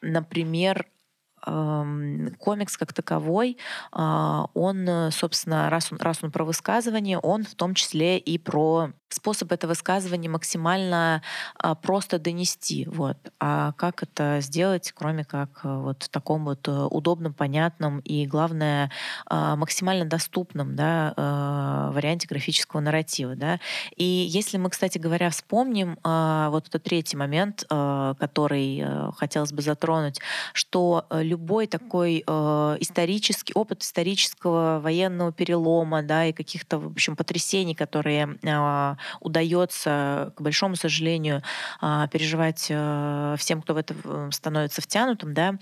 например, эм, комикс как таковой, он, собственно, раз он, раз он про высказывание, он в том числе и про способ это высказывания максимально а, просто донести. Вот. А как это сделать, кроме как а, вот в таком вот а, удобном, понятном и, главное, а, максимально доступном да, а, варианте графического нарратива. Да? И если мы, кстати говоря, вспомним а, вот этот третий момент, а, который а, хотелось бы затронуть, что любой такой а, исторический опыт исторического военного перелома да, и каких-то, в общем, потрясений, которые а, удается, к большому сожалению, а, переживать э, всем, кто в это становится втянутым, да,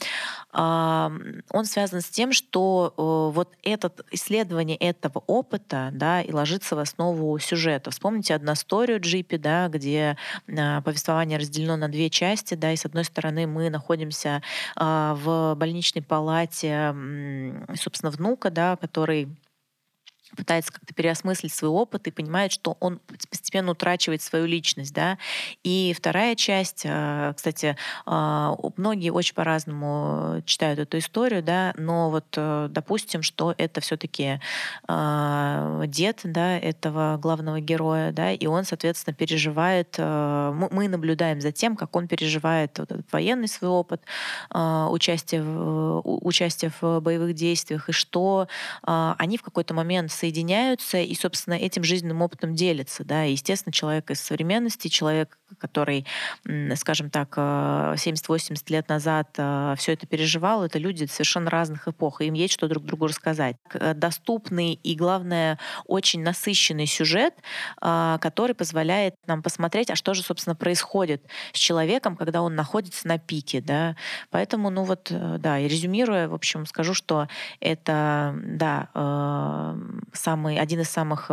он связан с тем, что э, вот это исследование этого опыта, да, и ложится в основу сюжета. Вспомните одну историю Джипи, да, где а, повествование разделено на две части, да, и с одной стороны мы находимся а, в больничной палате, собственно, внука, да, который пытается как-то переосмыслить свой опыт и понимает, что он постепенно утрачивает свою личность, да. И вторая часть, а, кстати, а, многие очень по-разному читают эту историю, да, но вот э, допустим, что это все-таки а, дед, да, этого главного героя, да, и он, соответственно, переживает, мы наблюдаем за тем, как он переживает вот этот военный свой опыт, участие в, участие в боевых действиях, и что они в какой-то момент соединяются и, собственно, этим жизненным опытом делятся. Да? Естественно, человек из современности, человек, который, скажем так, 70-80 э, лет назад э, все это переживал, это люди совершенно разных эпох, и им есть что друг другу рассказать. Э, доступный и, главное, очень насыщенный сюжет, который позволяет нам посмотреть, а что же, собственно, происходит с человеком, когда он находится на пике. Да? Поэтому, ну вот, да, и резюмируя, в общем, скажу, что это, да, самый, один из самых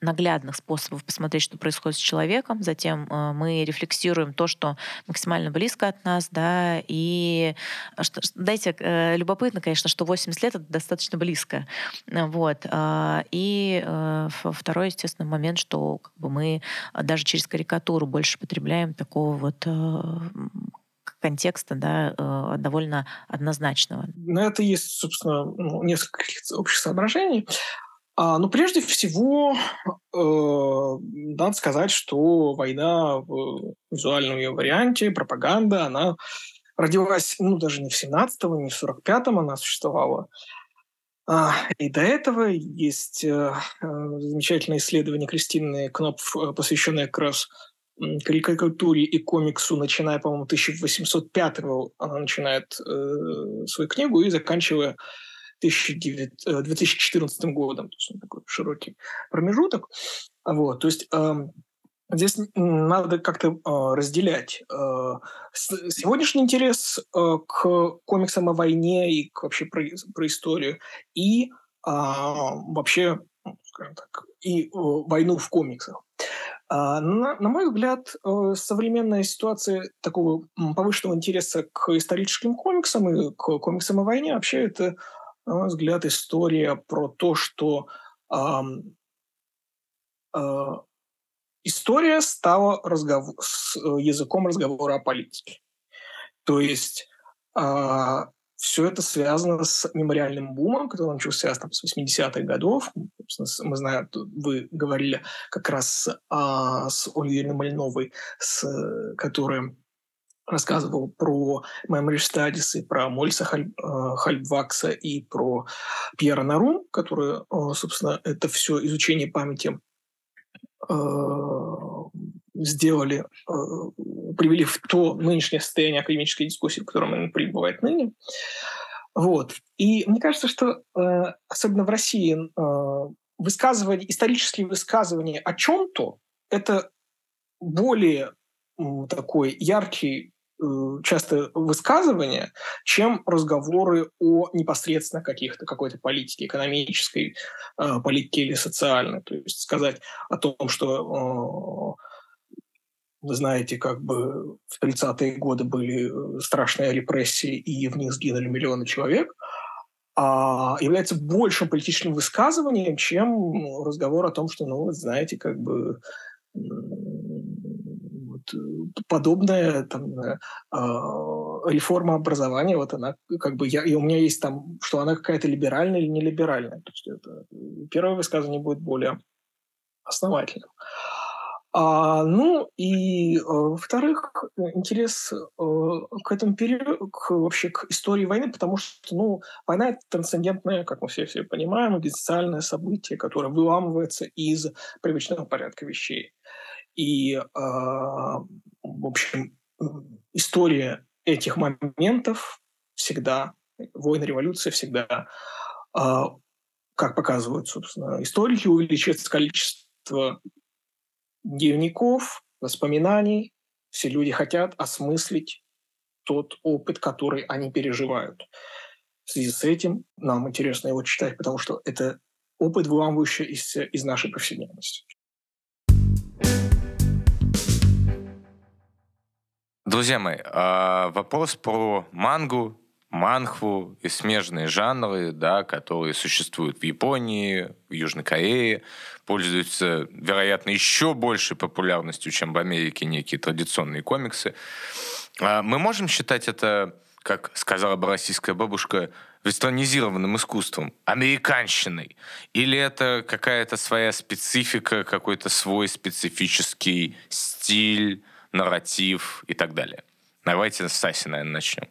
наглядных способов посмотреть, что происходит с человеком. Затем э, мы рефлексируем то, что максимально близко от нас, да, и что, дайте, э, любопытно, конечно, что 80 лет — это достаточно близко. Вот. Э, и э, второй, естественно, момент, что как бы, мы даже через карикатуру больше потребляем такого вот э, контекста да, э, довольно однозначного. На это есть, собственно, ну, несколько общих соображений. А, ну, прежде всего, э, надо сказать, что война в визуальном ее варианте, пропаганда, она родилась, ну, даже не в 17-м, не в 45-м она существовала. А, и до этого есть э, замечательное исследование Кристины Кнопф, посвященное как раз карикатуре и комиксу, начиная, по-моему, 1805-го, она начинает э, свою книгу и заканчивая 2014 э, годом. То есть такой широкий промежуток. Вот, то есть э, здесь надо как-то э, разделять э, сегодняшний интерес э, к комиксам о войне и к, вообще про, про историю и э, вообще, ну, скажем так, и э, войну в комиксах. А, на, на мой взгляд, э, современная ситуация такого повышенного интереса к историческим комиксам и к комиксам о войне вообще это на мой взгляд, история про то, что э, э, история стала разговор, с э, языком разговора о политике. То есть э, все это связано с мемориальным бумом, который начался там, с 80-х годов. Мы знаем, вы говорили как раз а, с Ольгой Мальновой, с, которая рассказывал про Memory Studies и про Мольса Халь, э, Хальбвакса и про Пьера Нарум, которые, э, собственно, это все изучение памяти э, сделали, привели в то нынешнее состояние академической дискуссии, в котором она пребывает ныне. Вот. И мне кажется, что особенно в России высказывание, исторические высказывания о чем-то это более такой яркий Э, часто высказывания, чем разговоры о непосредственно каких-то какой-то политике, экономической э, политике или социальной. То есть сказать о том, что э, вы знаете, как бы в 30-е годы были э, страшные репрессии, и в них сгинули миллионы человек, а является большим политическим высказыванием, чем разговор о том, что, ну, знаете, как бы подобная там, э, реформа образования, вот она как бы я, и у меня есть там, что она какая-то либеральная или не либеральная. То есть это первое высказывание будет более основательным. А, ну и, э, во-вторых, интерес э, к этому периоду, к, вообще к истории войны, потому что, ну, война — это трансцендентное, как мы все все понимаем, экзистенциальное событие, которое выламывается из привычного порядка вещей. И, э, в общем, история этих моментов всегда, войны, революция всегда, э, как показывают, собственно, историки, увеличивается количество дневников, воспоминаний. Все люди хотят осмыслить тот опыт, который они переживают. В связи с этим нам интересно его читать, потому что это опыт, выламывающий из, из нашей повседневности. Друзья мои, а, вопрос про мангу, манхву и смежные жанры, да, которые существуют в Японии, в Южной Корее, пользуются, вероятно, еще большей популярностью, чем в Америке некие традиционные комиксы. А, мы можем считать это, как сказала бы российская бабушка, вестернизированным искусством, американщиной? Или это какая-то своя специфика, какой-то свой специфический стиль, нарратив и так далее. Давайте с Саси, наверное, начнем.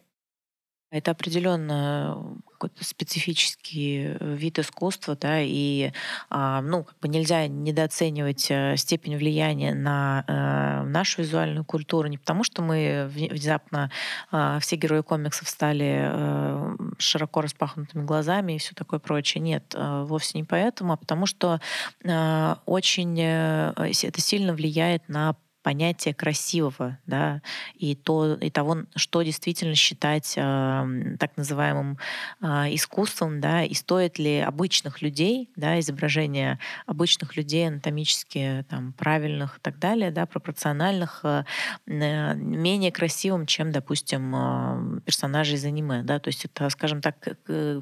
Это определенно какой-то специфический вид искусства, да, и а, ну, как бы нельзя недооценивать э, степень влияния на э, нашу визуальную культуру не потому, что мы внезапно э, все герои комиксов стали э, широко распахнутыми глазами и все такое прочее. Нет, э, вовсе не поэтому, а потому что э, очень э, это сильно влияет на понятие красивого, да, и, то, и того, что действительно считать э, так называемым э, искусством, да, и стоит ли обычных людей, да, изображение обычных людей анатомически там, правильных и так далее, да, пропорциональных, э, менее красивым, чем, допустим, э, персонажи из аниме, да, то есть это, скажем так,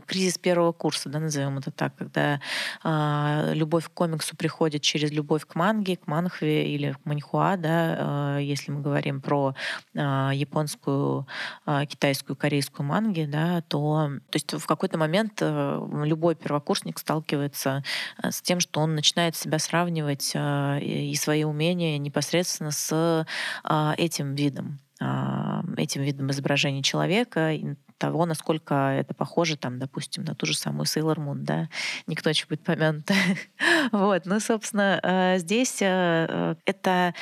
кризис первого курса, да, назовем это так, когда э, любовь к комиксу приходит через любовь к манге, к манхве или к маньхуа, да, да, э, если мы говорим про э, японскую, э, китайскую, корейскую манги, да, то, то есть в какой-то момент любой первокурсник сталкивается с тем, что он начинает себя сравнивать и свои умения непосредственно с этим видом этим видом изображения человека, того, насколько это похоже, там, допустим, на ту же самую Sailor Moon, да, никто еще будет помянут. [LAUGHS] вот, ну, собственно, э, здесь э, это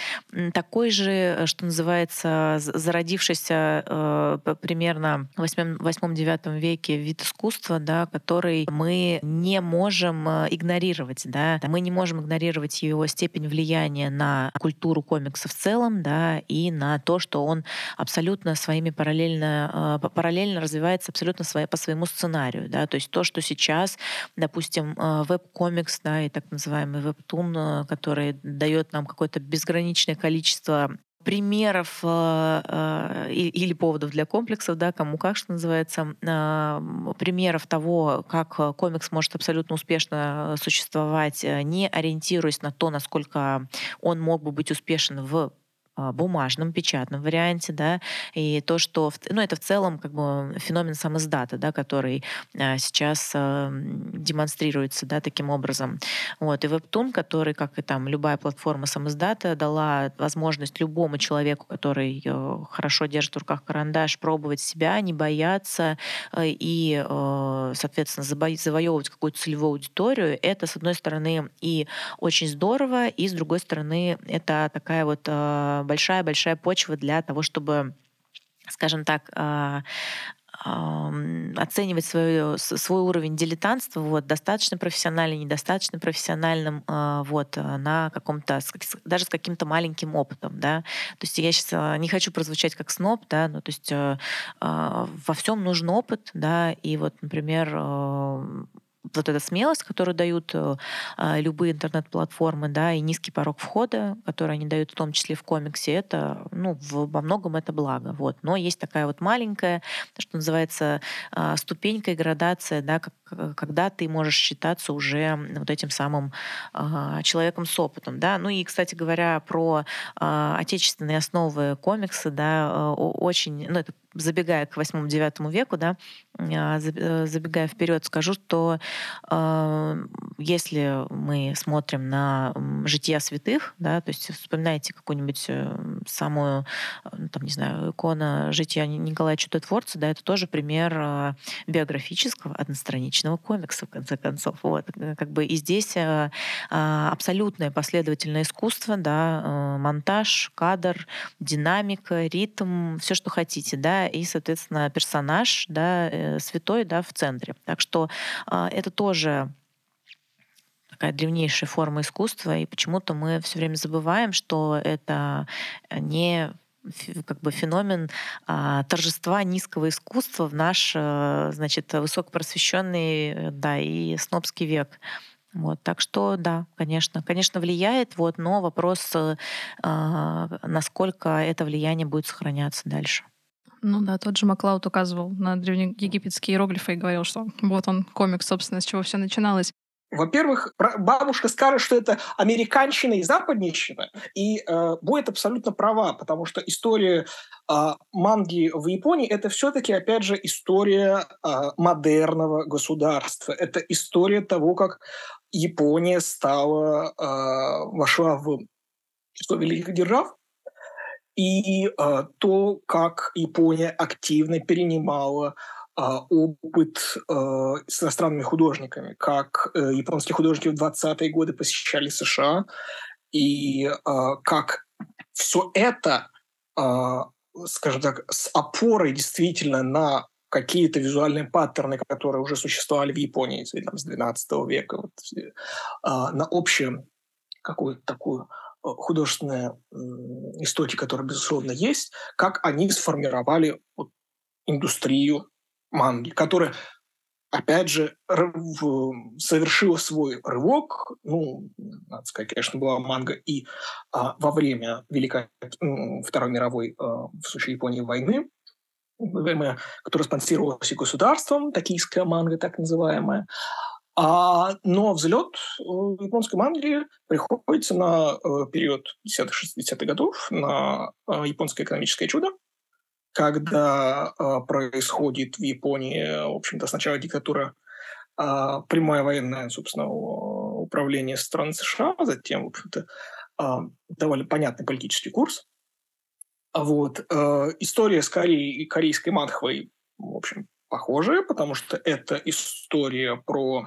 такой же, что называется, зародившийся э, примерно в 8-9 веке вид искусства, да, который мы не можем игнорировать, да, мы не можем игнорировать его степень влияния на культуру комикса в целом, да, и на то, что он абсолютно своими параллельно, параллельно развивается абсолютно своя, по своему сценарию. Да? То есть то, что сейчас, допустим, э, веб-комикс да, и так называемый веб-тун, э, который дает нам какое-то безграничное количество примеров э, э, или поводов для комплексов, да, кому как, что называется, э, примеров того, как комикс может абсолютно успешно существовать, не ориентируясь на то, насколько он мог бы быть успешен в бумажном, печатном варианте, да, и то, что, ну, это в целом как бы феномен самоздата, да, который а, сейчас а, демонстрируется, да, таким образом. Вот, и Webtoon, который, как и там любая платформа самоздата, дала возможность любому человеку, который э, хорошо держит в руках карандаш, пробовать себя, не бояться э, и, э, соответственно, завоевывать какую-то целевую аудиторию. Это, с одной стороны, и очень здорово, и, с другой стороны, это такая вот большая-большая почва для того, чтобы скажем так, а, оценивать свой, свой уровень дилетантства, вот, достаточно профессиональным, недостаточно профессиональным, а, вот, на каком-то, даже с каким-то маленьким опытом, да. То есть я сейчас а, не хочу прозвучать как сноб, да, ну, то есть во всем нужен опыт, да, и вот, например, вот эта смелость, которую дают э, а, любые интернет-платформы, да, и низкий порог входа, который они дают в том числе в комиксе, это, ну, в, во многом это благо, вот. Но есть такая вот маленькая, что называется, а, ступенька и градация, да, как, когда ты можешь считаться уже вот этим самым а, человеком с опытом, да. Ну и, кстати говоря, про отечественные основы комикса, да, очень, ну, это забегая к 8-9 веку, да, а, э, забегая вперед, скажу, что э, если мы смотрим на жития святых, да, то есть вспоминайте какую-нибудь э, самую, ну, там, не знаю, икона жития Николая Чудотворца, да, это тоже пример биографического одностраничного комикса, в конце концов. Вот. Как бы и здесь абсолютное последовательное искусство, да, монтаж, кадр, динамика, ритм, все, что хотите, да, и, соответственно, персонаж, да, э, святой, да, в центре. Так что а, это тоже такая древнейшая форма искусства, и почему-то мы все время забываем, что это не как бы феномен а, торжества низкого искусства в наш, а, значит, высокопросвещенный, да, и снобский век. Вот, так что да, конечно, конечно влияет, вот, но вопрос, а, насколько это влияние будет сохраняться дальше. Ну да, тот же Маклауд указывал на древнеегипетские иероглифы и говорил, что вот он, комикс, собственно, с чего все начиналось. Во-первых, бабушка скажет, что это американщина и западнищина, и э, будет абсолютно права, потому что история э, манги в Японии это все-таки, опять же, история э, модерного государства. Это история того, как Япония стала, э, вошла в число великих держав, и э, то, как Япония активно перенимала опыт с иностранными художниками, как японские художники в 20-е годы посещали США, и как все это, скажем так, с опорой действительно на какие-то визуальные паттерны, которые уже существовали в Японии там, с 12 века, вот, на общую какую-то такую художественная история, которая, безусловно, есть, как они сформировали вот, индустрию манги, которая, опять же, совершила свой рывок. Ну, надо сказать, конечно, была манга и а, во время Великой Второй мировой, а, в случае Японии, войны, которая спонсировалась и государством, токийская манга так называемая, а, но взлет э, японской манги приходится на э, период 10-60-х годов, на э, японское экономическое чудо, когда происходит в Японии, в общем-то, сначала диктатура, э, прямое военное, собственно, управление стран США, а затем, в общем-то, э, довольно понятный политический курс. Вот. Э, история с Кореей и корейской манхвой, в общем, похожие, потому что это история про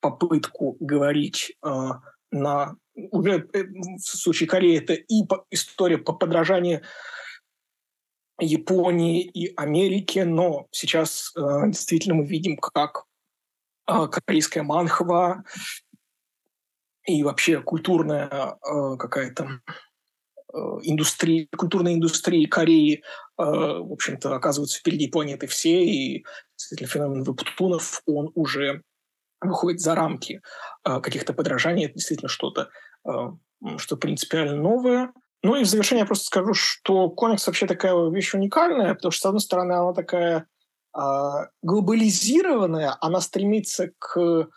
попытку говорить э, на уже э, в случае Кореи это и история по подражанию Японии и Америки, но сейчас э, действительно мы видим, как корейская манхва и вообще культурная какая-то индустрии, культурной индустрии Кореи, в общем-то, оказываются впереди планеты все, и действительно феномен вебтунов, он уже выходит за рамки э, каких-то подражаний, это действительно что-то, что принципиально новое. Ну и в завершение я просто скажу, что комикс вообще такая вещь уникальная, потому что, с одной стороны, она такая глобализированная, она стремится к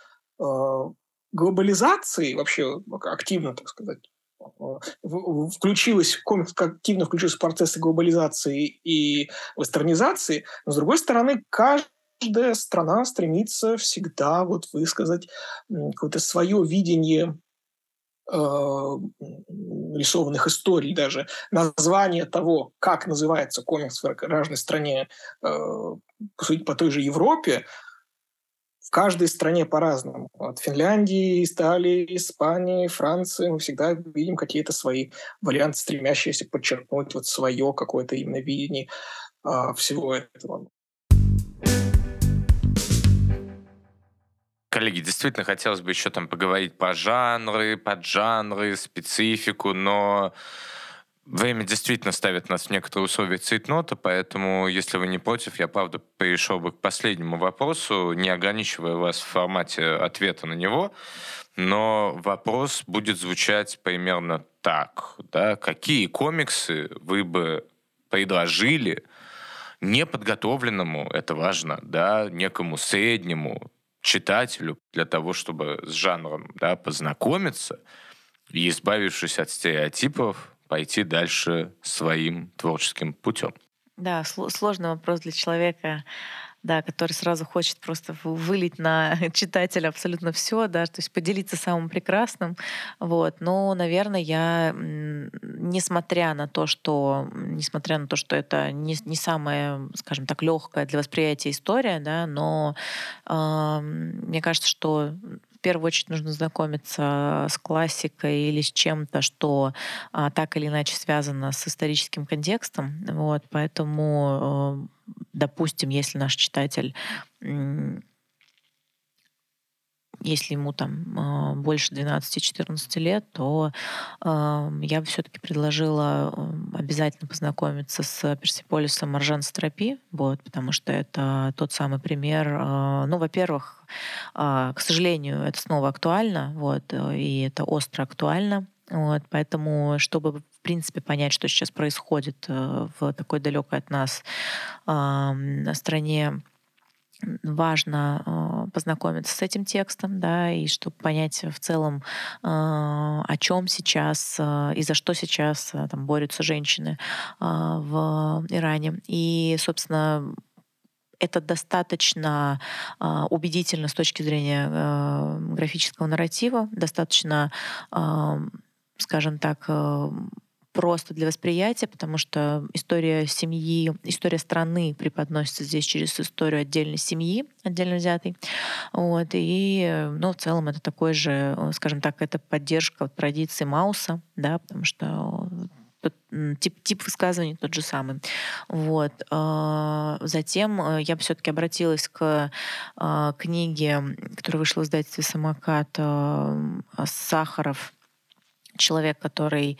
глобализации вообще активно, так сказать, включилась, активно включился в процессы глобализации и вестернизации, но, с другой стороны, каждая страна стремится всегда вот высказать какое-то свое видение э, рисованных историй даже. Название того, как называется комикс в разной стране, э, сути, по той же Европе, в каждой стране по-разному. От Финляндии, Италии, Испании, Франции мы всегда видим какие-то свои варианты, стремящиеся подчеркнуть вот свое какое-то именно видение а, всего этого. Коллеги, действительно хотелось бы еще там поговорить по жанры, под жанры, специфику, но Время действительно ставит нас в некоторые условия цейтнота, поэтому, если вы не против, я, правда, перешел бы к последнему вопросу, не ограничивая вас в формате ответа на него, но вопрос будет звучать примерно так. Да? Какие комиксы вы бы предложили неподготовленному, это важно, да, некому среднему читателю для того, чтобы с жанром да, познакомиться и, избавившись от стереотипов, пойти дальше своим творческим путем? Да, сложный вопрос для человека, да, который сразу хочет просто вылить на [LAUGHS] читателя абсолютно все, да, то есть поделиться самым прекрасным. Вот. Но, наверное, я, несмотря на то, что, несмотря на то, что это не, не самая, скажем так, легкая для восприятия история, да, но э, мне кажется, что в первую очередь нужно знакомиться с классикой или с чем-то, что а, так или иначе связано с историческим контекстом. Вот, поэтому, э, допустим, если наш читатель если ему там а, больше 12-14 лет, то я бы все-таки предложила обязательно познакомиться с Персиполисом Маржан Стропи, вот, потому что это тот самый пример. Ну, во-первых, к сожалению, это снова актуально, вот, и это остро актуально. Вот, поэтому, чтобы в принципе понять, что сейчас происходит э, в такой далекой от нас стране важно э, познакомиться с этим текстом, да, и чтобы понять в целом, э, о чем сейчас э, и за что сейчас э, там борются женщины в Иране. И, собственно, это достаточно э, убедительно с точки зрения э, графического нарратива, достаточно, э, скажем так, э, просто для восприятия, потому что история семьи, история страны преподносится здесь через историю отдельной семьи, отдельно взятой. Вот. И, ну, в целом это такой же, скажем так, это поддержка традиции Мауса, да, потому что тип, тип высказываний тот же самый. Вот. А, затем э, я все-таки обратилась к а, книге, которая вышла в издательстве «Самокат» Сахаров человек, который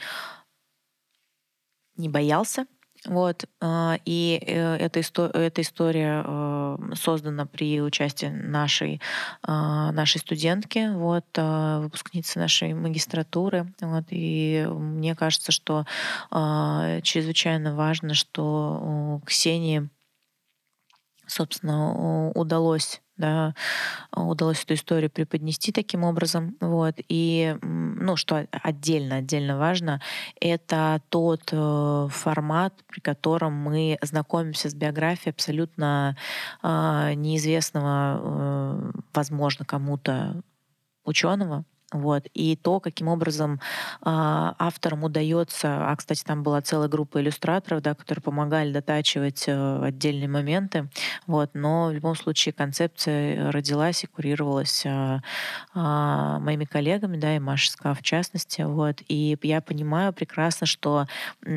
не боялся. Вот. А, и э, эта, история, эта история создана при участии нашей, а, нашей студентки, вот, а, выпускницы нашей магистратуры. Вот, и мне кажется, что чрезвычайно важно, что Ксении собственно, удалось да, удалось эту историю преподнести таким образом. Вот. И, ну, что отдельно, отдельно важно, это тот э, формат, при котором мы знакомимся с биографией абсолютно э, неизвестного, э, возможно, кому-то ученого, вот. И то, каким образом э, авторам удается, а, кстати, там была целая группа иллюстраторов, да, которые помогали дотачивать э, отдельные моменты, вот. но в любом случае концепция родилась и курировалась э, э, моими коллегами, да, и Машей Ска в частности. Вот. И я понимаю прекрасно, что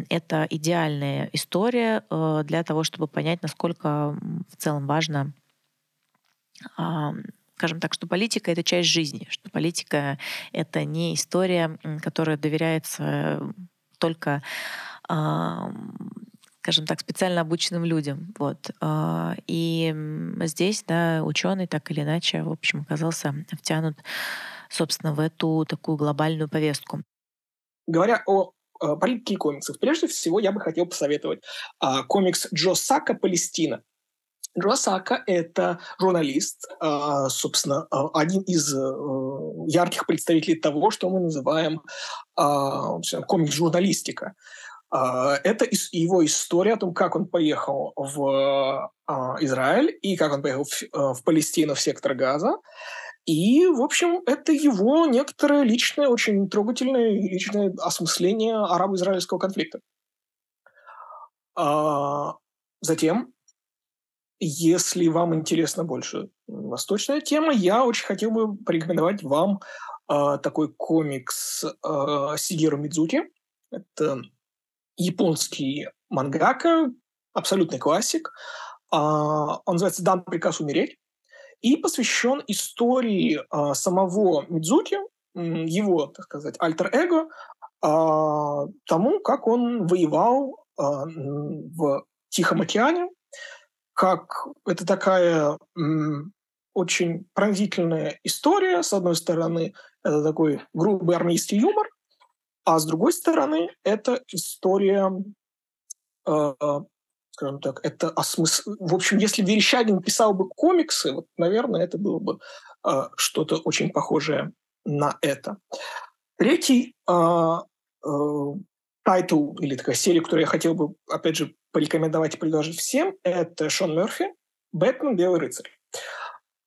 это идеальная история э, для того, чтобы понять, насколько в целом важно скажем так, что политика — это часть жизни, что политика — это не история, которая доверяется только скажем так, специально обученным людям. Вот. А, и здесь, да, ученый так или иначе, в общем, оказался втянут, собственно, в эту такую глобальную повестку. Говоря о политике и комиксах, прежде всего я бы хотел посоветовать а, комикс Джо Сака «Палестина». Джо это журналист, а, собственно, а, один из э, ярких представителей того, что мы называем а, комикс-журналистика. Это его история о том, как он поехал в Израиль и как он поехал в Палестину, в сектор Газа. И, в общем, это его некоторое личное, очень трогательное личное осмысление арабо-израильского конфликта. Затем если вам интересна больше восточная тема, я очень хотел бы порекомендовать вам э, такой комикс э, Сигеру Мидзуки. Это японский мангака, абсолютный классик. Э, он называется «Дан приказ умереть» и посвящен истории э, самого Мидзуки, его, так сказать, альтер-эго, э, тому, как он воевал э, в Тихом океане, как это такая очень пронзительная история. С одной стороны, это такой грубый армейский юмор, а с другой стороны, это история, э, скажем так, это осмысл... В общем, если Верещагин писал бы комиксы, вот, наверное, это было бы э, что-то очень похожее на это. Третий э, э, или такая серия, которую я хотел бы, опять же, порекомендовать и предложить всем, это Шон Мерфи «Бэтмен. Белый рыцарь».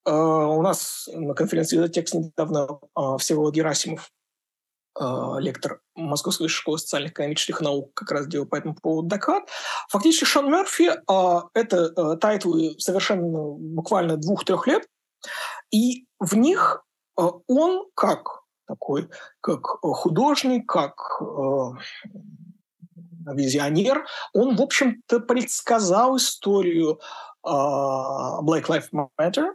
Uh, у нас на конференции за текст недавно uh, Всеволод Герасимов, э, лектор Московской школы социальных экономических наук, как раз делал по этому поводу доклад. Фактически Шон Мерфи это тайтлы совершенно буквально двух-трех лет, и в них он как такой, как художник, как визионер, он, в общем-то, предсказал историю э, Black Lives Matter,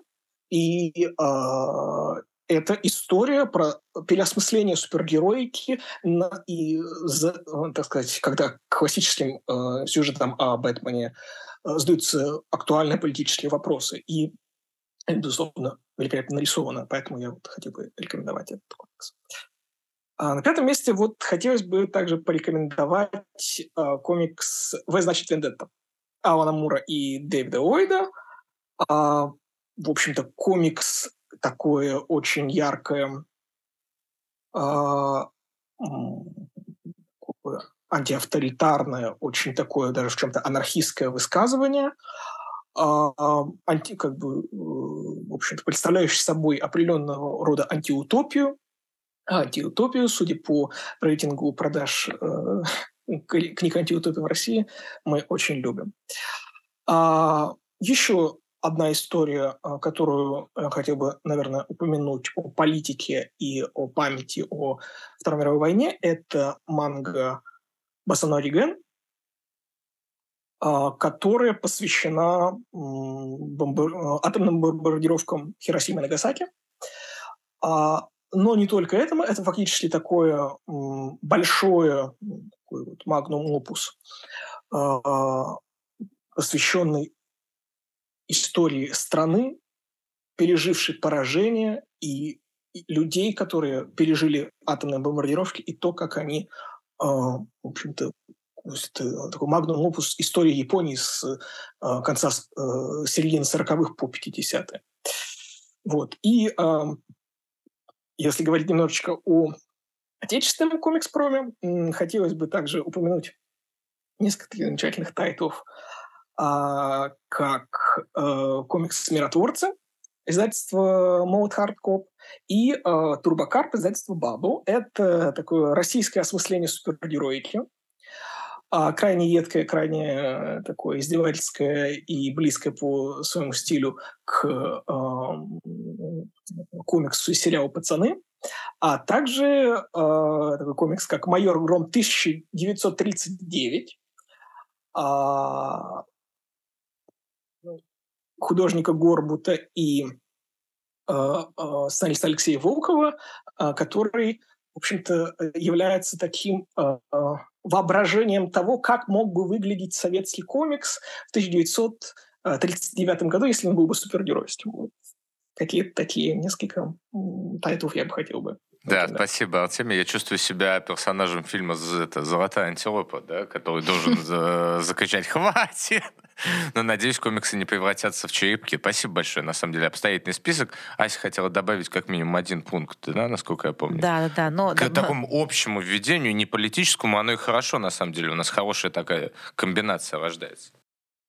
и э, это история про переосмысление супергероики на, и, за, так сказать, когда классическим э, сюжетам о Бэтмене э, задаются актуальные политические вопросы. И безусловно, великолепно нарисовано, поэтому я вот хотел бы рекомендовать этот комикс. А на пятом месте вот хотелось бы также порекомендовать э, комикс «В значит Вендетта» Алана Мура и Дэвида Уэйда. А, в общем-то, комикс такое очень яркое а, антиавторитарное, очень такое даже в чем-то анархистское высказывание, а, анти, как бы, э, в общем-то, представляющий собой определенного рода антиутопию, антиутопию, судя по рейтингу продаж э, [LAUGHS] книг антиутопии в России мы очень любим. А, еще одна история, а, которую хотел бы, наверное, упомянуть о политике и о памяти о Второй мировой войне, это манга Басанори Ген, а, которая посвящена бомбар... атомным бомбардировкам Хиросимы и Нагасаки. А, но не только этому, это фактически такое большое такой вот магнум опус, посвященный истории страны, пережившей поражение, и людей, которые пережили атомные бомбардировки, и то, как они, в общем-то, это такой магнум опус истории Японии с э, конца э, середины 40-х по 50-е. Вот. И э, если говорить немножечко о отечественном комикс-проме, хотелось бы также упомянуть несколько замечательных тайтлов, э, как э, комикс «Миротворцы», издательство Молот Хардкорп, и э, Турбокарп, издательство Бабу. Это такое российское осмысление супергероики – а крайне едкое, крайне такое издевательское и близкое по своему стилю к э, комиксу и сериалу «Пацаны», а также э, такой комикс, как «Майор Гром 1939», э, художника Горбута и э, э, сценариста Алексея Волкова, э, который, в общем-то, является таким э, э воображением того, как мог бы выглядеть советский комикс в 1939 году, если он был бы супергеройским. Вот. Какие-то такие несколько тайтлов я бы хотел бы да, да, спасибо, Артемий. Я чувствую себя персонажем фильма это, «Золотая антилопа», да, который должен [LAUGHS] закричать «Хватит!». [LAUGHS] Но, надеюсь, комиксы не превратятся в черепки. Спасибо большое, на самом деле, обстоятельный список. Ася хотела добавить как минимум один пункт, да, насколько я помню. Да, да, да. Но, К да, такому но... общему введению, не политическому, оно и хорошо, на самом деле. У нас хорошая такая комбинация рождается.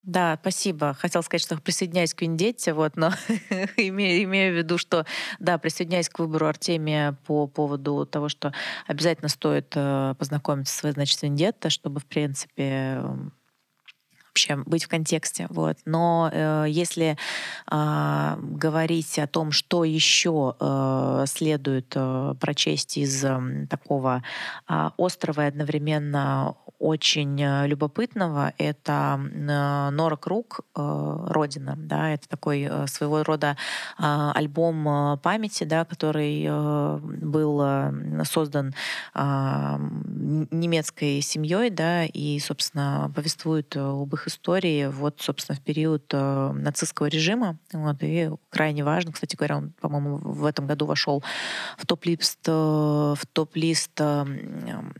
Да, спасибо. Хотел сказать, что присоединяюсь к Вендетте, вот, но [LAUGHS] имею, имею в виду, что, да, присоединяюсь к выбору Артемия по поводу того, что обязательно стоит э, познакомиться с, значит, Вендетта, чтобы, в принципе, вообще быть в контексте. Вот. Но э, если э, говорить о том, что еще э, следует э, прочесть из э, такого э, острого и одновременно очень э, любопытного, это э, Нора Круг э, «Родина». Да, это такой э, своего рода э, альбом э, памяти, да, который э, был э, создан э, немецкой семьей, да, и, собственно, повествует об их их истории вот, собственно, в период э, нацистского режима. Вот, и крайне важно, кстати говоря, он, по-моему, в этом году вошел в топ-лист, э, в топ-лист э,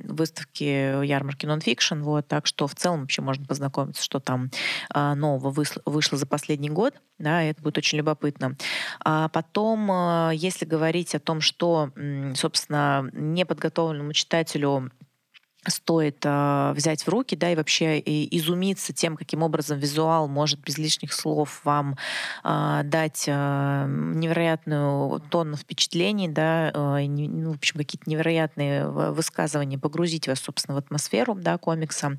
выставки ярмарки Nonfiction. Вот, так что в целом вообще можно познакомиться, что там э, нового вышло, вышло за последний год. Да, это будет очень любопытно. А потом, э, если говорить о том, что, собственно, неподготовленному читателю стоит э, взять в руки, да, и вообще и изумиться тем, каким образом визуал может без лишних слов вам э, дать э, невероятную тонну впечатлений, да, э, не, ну, в общем, какие-то невероятные высказывания, погрузить вас, собственно, в атмосферу, да, комикса.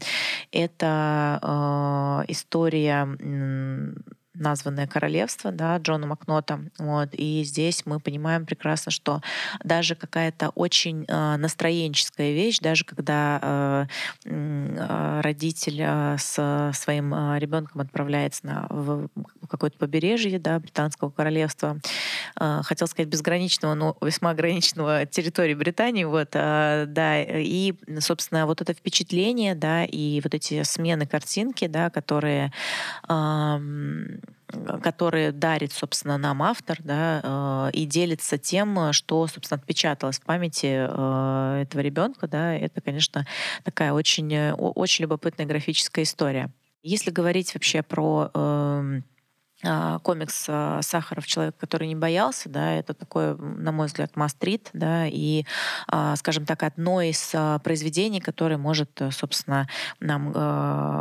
Это э, история названное королевство, да, Джона Макнота. Вот. И здесь мы понимаем прекрасно, что даже какая-то очень э, настроенческая вещь, даже когда э, э, родитель э, с своим э, ребенком отправляется на в какое-то побережье да, британского королевства, э, хотел сказать безграничного, но весьма ограниченного территории Британии, вот, э, да, и, собственно, вот это впечатление, да, и вот эти смены картинки, да, которые э, которые дарит, собственно, нам автор, да, э, и делится тем, что, собственно, отпечаталось в памяти э, этого ребенка, да, это, конечно, такая очень, э, очень любопытная графическая история. Если говорить вообще про э, а, комикс а, Сахаров. «Человек, который не боялся», да, это такой, на мой взгляд, мастрит, да, и, а, скажем так, одно из произведений, которое может, собственно, нам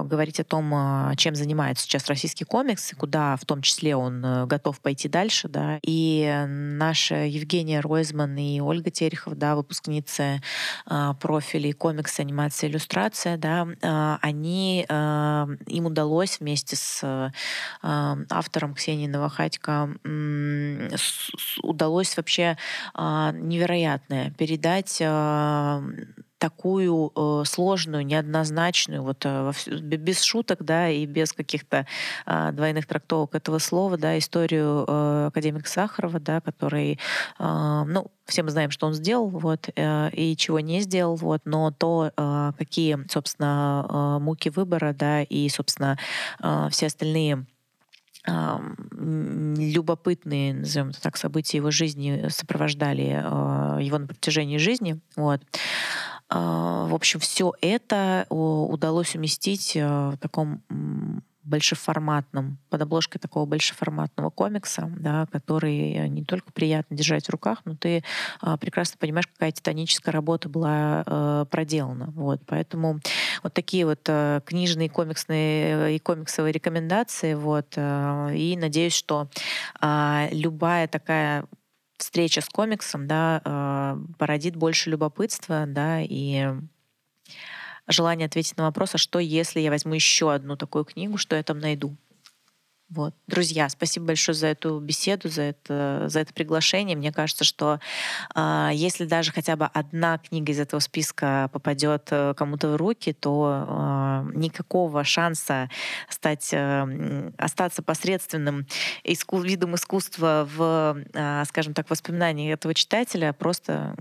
говорить о том, чем занимается сейчас российский комикс, и куда в том числе он э, готов пойти дальше, да, и наша Евгения Ройзман и Ольга Терехов, да, выпускницы профилей комикса, анимация, иллюстрация, да, они, им удалось вместе с автором автором Ксении Новохатько удалось вообще а, невероятное передать а, такую э, сложную, неоднозначную, вот э, без шуток, да, и без каких-то э, двойных трактовок этого слова, да, историю э, академика Сахарова, да, который, э, ну, все мы знаем, что он сделал, вот, э, и чего не сделал, вот, но то, э, какие, собственно, э, муки выбора, да, и, собственно, э, все остальные любопытные, назовем это так, события его жизни сопровождали а, его на протяжении жизни. Вот. А, в общем, все это удалось уместить а, в таком большеформатном, под обложкой такого большеформатного комикса, да, который не только приятно держать в руках, но ты а, прекрасно понимаешь, какая титаническая работа была а, проделана. Вот, поэтому вот такие вот а, книжные, комиксные и комиксовые рекомендации. Вот, а, и надеюсь, что а, любая такая встреча с комиксом да, а, породит больше любопытства да, и желание ответить на вопрос, а что если я возьму еще одну такую книгу, что я там найду? Вот. Друзья, спасибо большое за эту беседу, за это, за это приглашение. Мне кажется, что э, если даже хотя бы одна книга из этого списка попадет э, кому-то в руки, то э, никакого шанса стать, э, остаться посредственным иску, видом искусства в, э, скажем так, воспоминании этого читателя просто,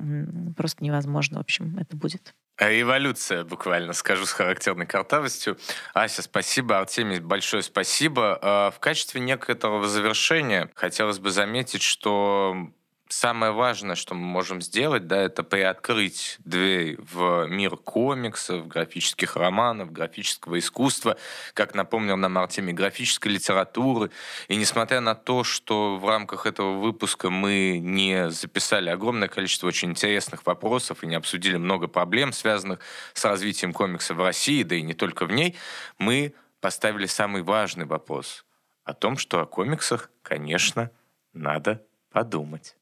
просто невозможно. В общем, это будет. Эволюция, буквально, скажу с характерной картавостью. Ася, спасибо. Артемий, большое спасибо. А, в качестве некоторого завершения хотелось бы заметить, что самое важное, что мы можем сделать, да, это приоткрыть дверь в мир комиксов, графических романов, графического искусства, как напомнил нам Артемий, графической литературы. И несмотря на то, что в рамках этого выпуска мы не записали огромное количество очень интересных вопросов и не обсудили много проблем, связанных с развитием комикса в России, да и не только в ней, мы поставили самый важный вопрос о том, что о комиксах, конечно, надо подумать.